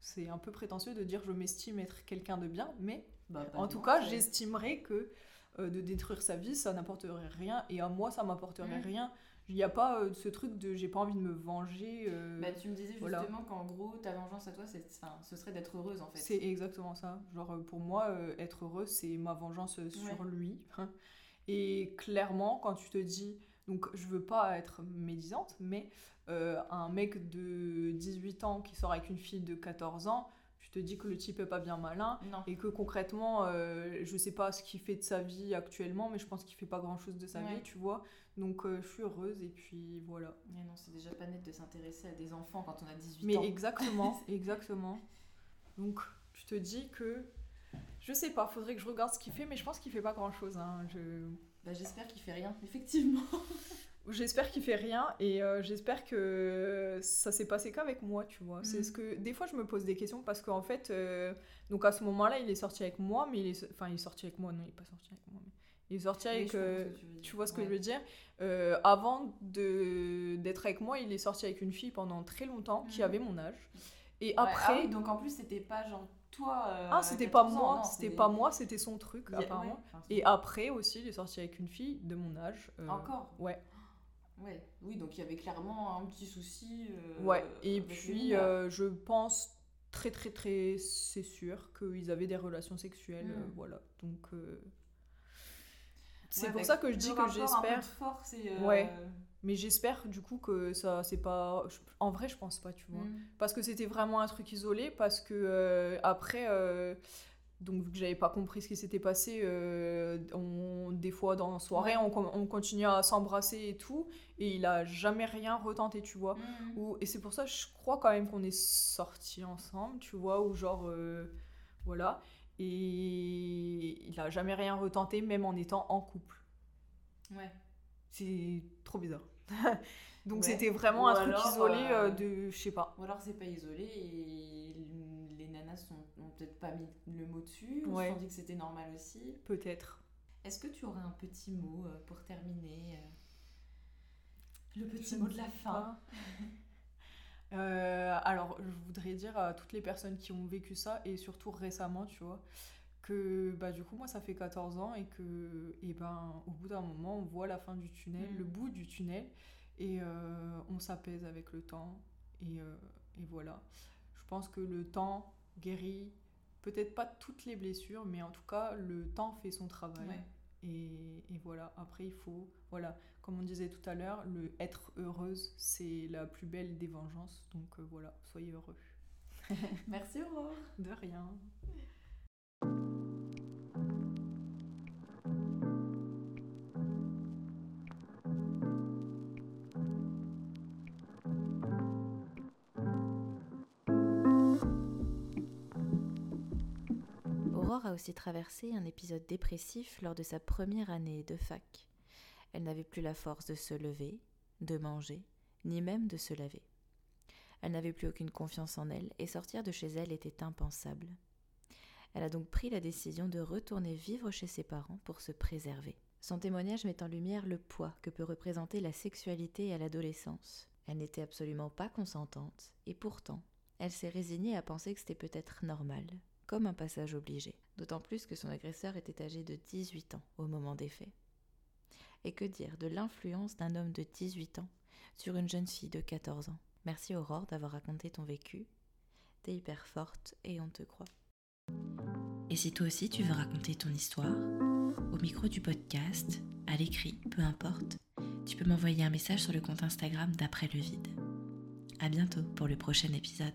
c'est un peu prétentieux de dire je m'estime être quelqu'un de bien, mais Bah, pas en tout cas, j'estimerais que euh, de détruire sa vie, ça n'apporterait rien, et à moi, ça m'apporterait Mhm. rien. Il n'y a pas euh, ce truc de j'ai pas envie de me venger. euh, Bah, tu me disais voilà. justement qu'en gros, ta vengeance à toi, c'est, enfin, ce serait d'être heureuse en fait. C'est exactement ça. Genre, euh, pour moi, être heureux, c'est ma vengeance sur Ouais. lui. Et clairement, quand tu te dis, donc je veux pas être médisante, mais euh, un mec de 18 ans qui sort avec une fille de 14 ans, tu te dis que le type est pas bien malin. Non. Et que concrètement, euh, je sais pas ce qu'il fait de sa vie actuellement, mais je pense qu'il fait pas grand chose de sa Ouais. vie, tu vois. Donc euh, je suis heureuse et puis voilà. Mais non, c'est déjà pas net de s'intéresser à des enfants quand on a 18 Mais ans. exactement, exactement. Donc, tu te dis que. Je sais pas, faudrait que je regarde ce qu'il fait, mais je pense qu'il fait pas grand chose. Je... Bah, j'espère qu'il fait rien, effectivement. J'espère qu'il fait rien et euh, j'espère que ça s'est passé qu'avec moi, tu vois. C'est Mhm. ce que des fois je me pose des questions parce qu'en fait, euh, donc à ce moment-là, il est sorti avec moi, mais il est, enfin, il est sorti avec moi, non, il est pas sorti avec moi, mais il est sorti Oui, avec. euh, tu vois ce que je veux dire Avant de d'être avec moi, il est sorti avec une fille pendant très longtemps qui Mhm. avait mon âge. Et Ouais, après, ah oui, donc en plus, c'était pas genre toi. euh, Ah, c'était pas 14 ans, moi, c'était pas moi, c'était son truc, apparemment. ouais, enfin, c'est- Et après aussi, il est sorti avec une fille de mon âge. euh, Encore? Ouais. Ouais, oui, donc il y avait clairement un petit souci. euh, Ouais, et puis je pense très très très, c'est sûr qu'ils avaient des relations sexuelles, Mm. euh, voilà. Donc c'est Ouais, pour avec ça que je dis que j'espère. de force et, Ouais. Mais j'espère du coup que ça c'est pas. En vrai, je pense pas, tu vois. mm. Parce que c'était vraiment un truc isolé, parce que euh, après, euh, donc vu que j'avais pas compris ce qui s'était passé, euh, on, des fois dans la soirée, Ouais. on, on continuait à s'embrasser et tout, et il a jamais rien retenté, tu vois. Mm. Ou- et c'est pour ça, je crois quand même qu'on est sortis ensemble, tu vois, ou genre, voilà. Et il a jamais rien retenté, même en étant en couple. Ouais. C'est trop bizarre. Donc Ouais. c'était vraiment Ou un truc isolé euh, euh, de, je sais pas. Ou alors c'est pas isolé et les nanas sont, ont peut-être pas mis le mot dessus, ou Ouais. se sont dit que c'était normal aussi. Peut-être. Est-ce que tu aurais un petit mot euh, pour terminer Le petit Je mot de la fin? Euh, alors, je voudrais dire à toutes les personnes qui ont vécu ça, et surtout récemment, tu vois, que bah, du coup, moi, ça fait 14 ans, et que, et ben, au bout d'un moment, on voit la fin du tunnel, Mm. le bout du tunnel, et euh, on s'apaise avec le temps, et, euh, et voilà. Je pense que le temps guérit peut-être pas toutes les blessures, mais en tout cas, le temps fait son travail. Ouais. Et, et voilà, après il faut, voilà, comme on disait tout à l'heure, le être heureuse, c'est la plus belle des vengeances. Donc euh, voilà, soyez heureux. Merci Aurore. De rien. Aurore a aussi traversé un épisode dépressif lors de sa première année de fac. Elle n'avait plus la force de se lever, de manger, ni même de se laver. Elle n'avait plus aucune confiance en elle et sortir de chez elle était impensable. Elle a donc pris la décision de retourner vivre chez ses parents pour se préserver. Son témoignage met en lumière le poids que peut représenter la sexualité à l'adolescence. Elle n'était absolument pas consentante et pourtant, elle s'est résignée à penser que c'était peut-être normal, comme un passage obligé, d'autant plus que son agresseur était âgé de 18 ans au moment des faits. Et que dire de l'influence d'un homme de 18 ans sur une jeune fille de 14 ans? Merci Aurore d'avoir raconté ton vécu. T'es hyper forte et on te croit. Et si toi aussi tu veux raconter ton histoire, au micro du podcast, à l'écrit, peu importe, tu peux m'envoyer un message sur le compte Instagram d'après le vide. À bientôt pour le prochain épisode.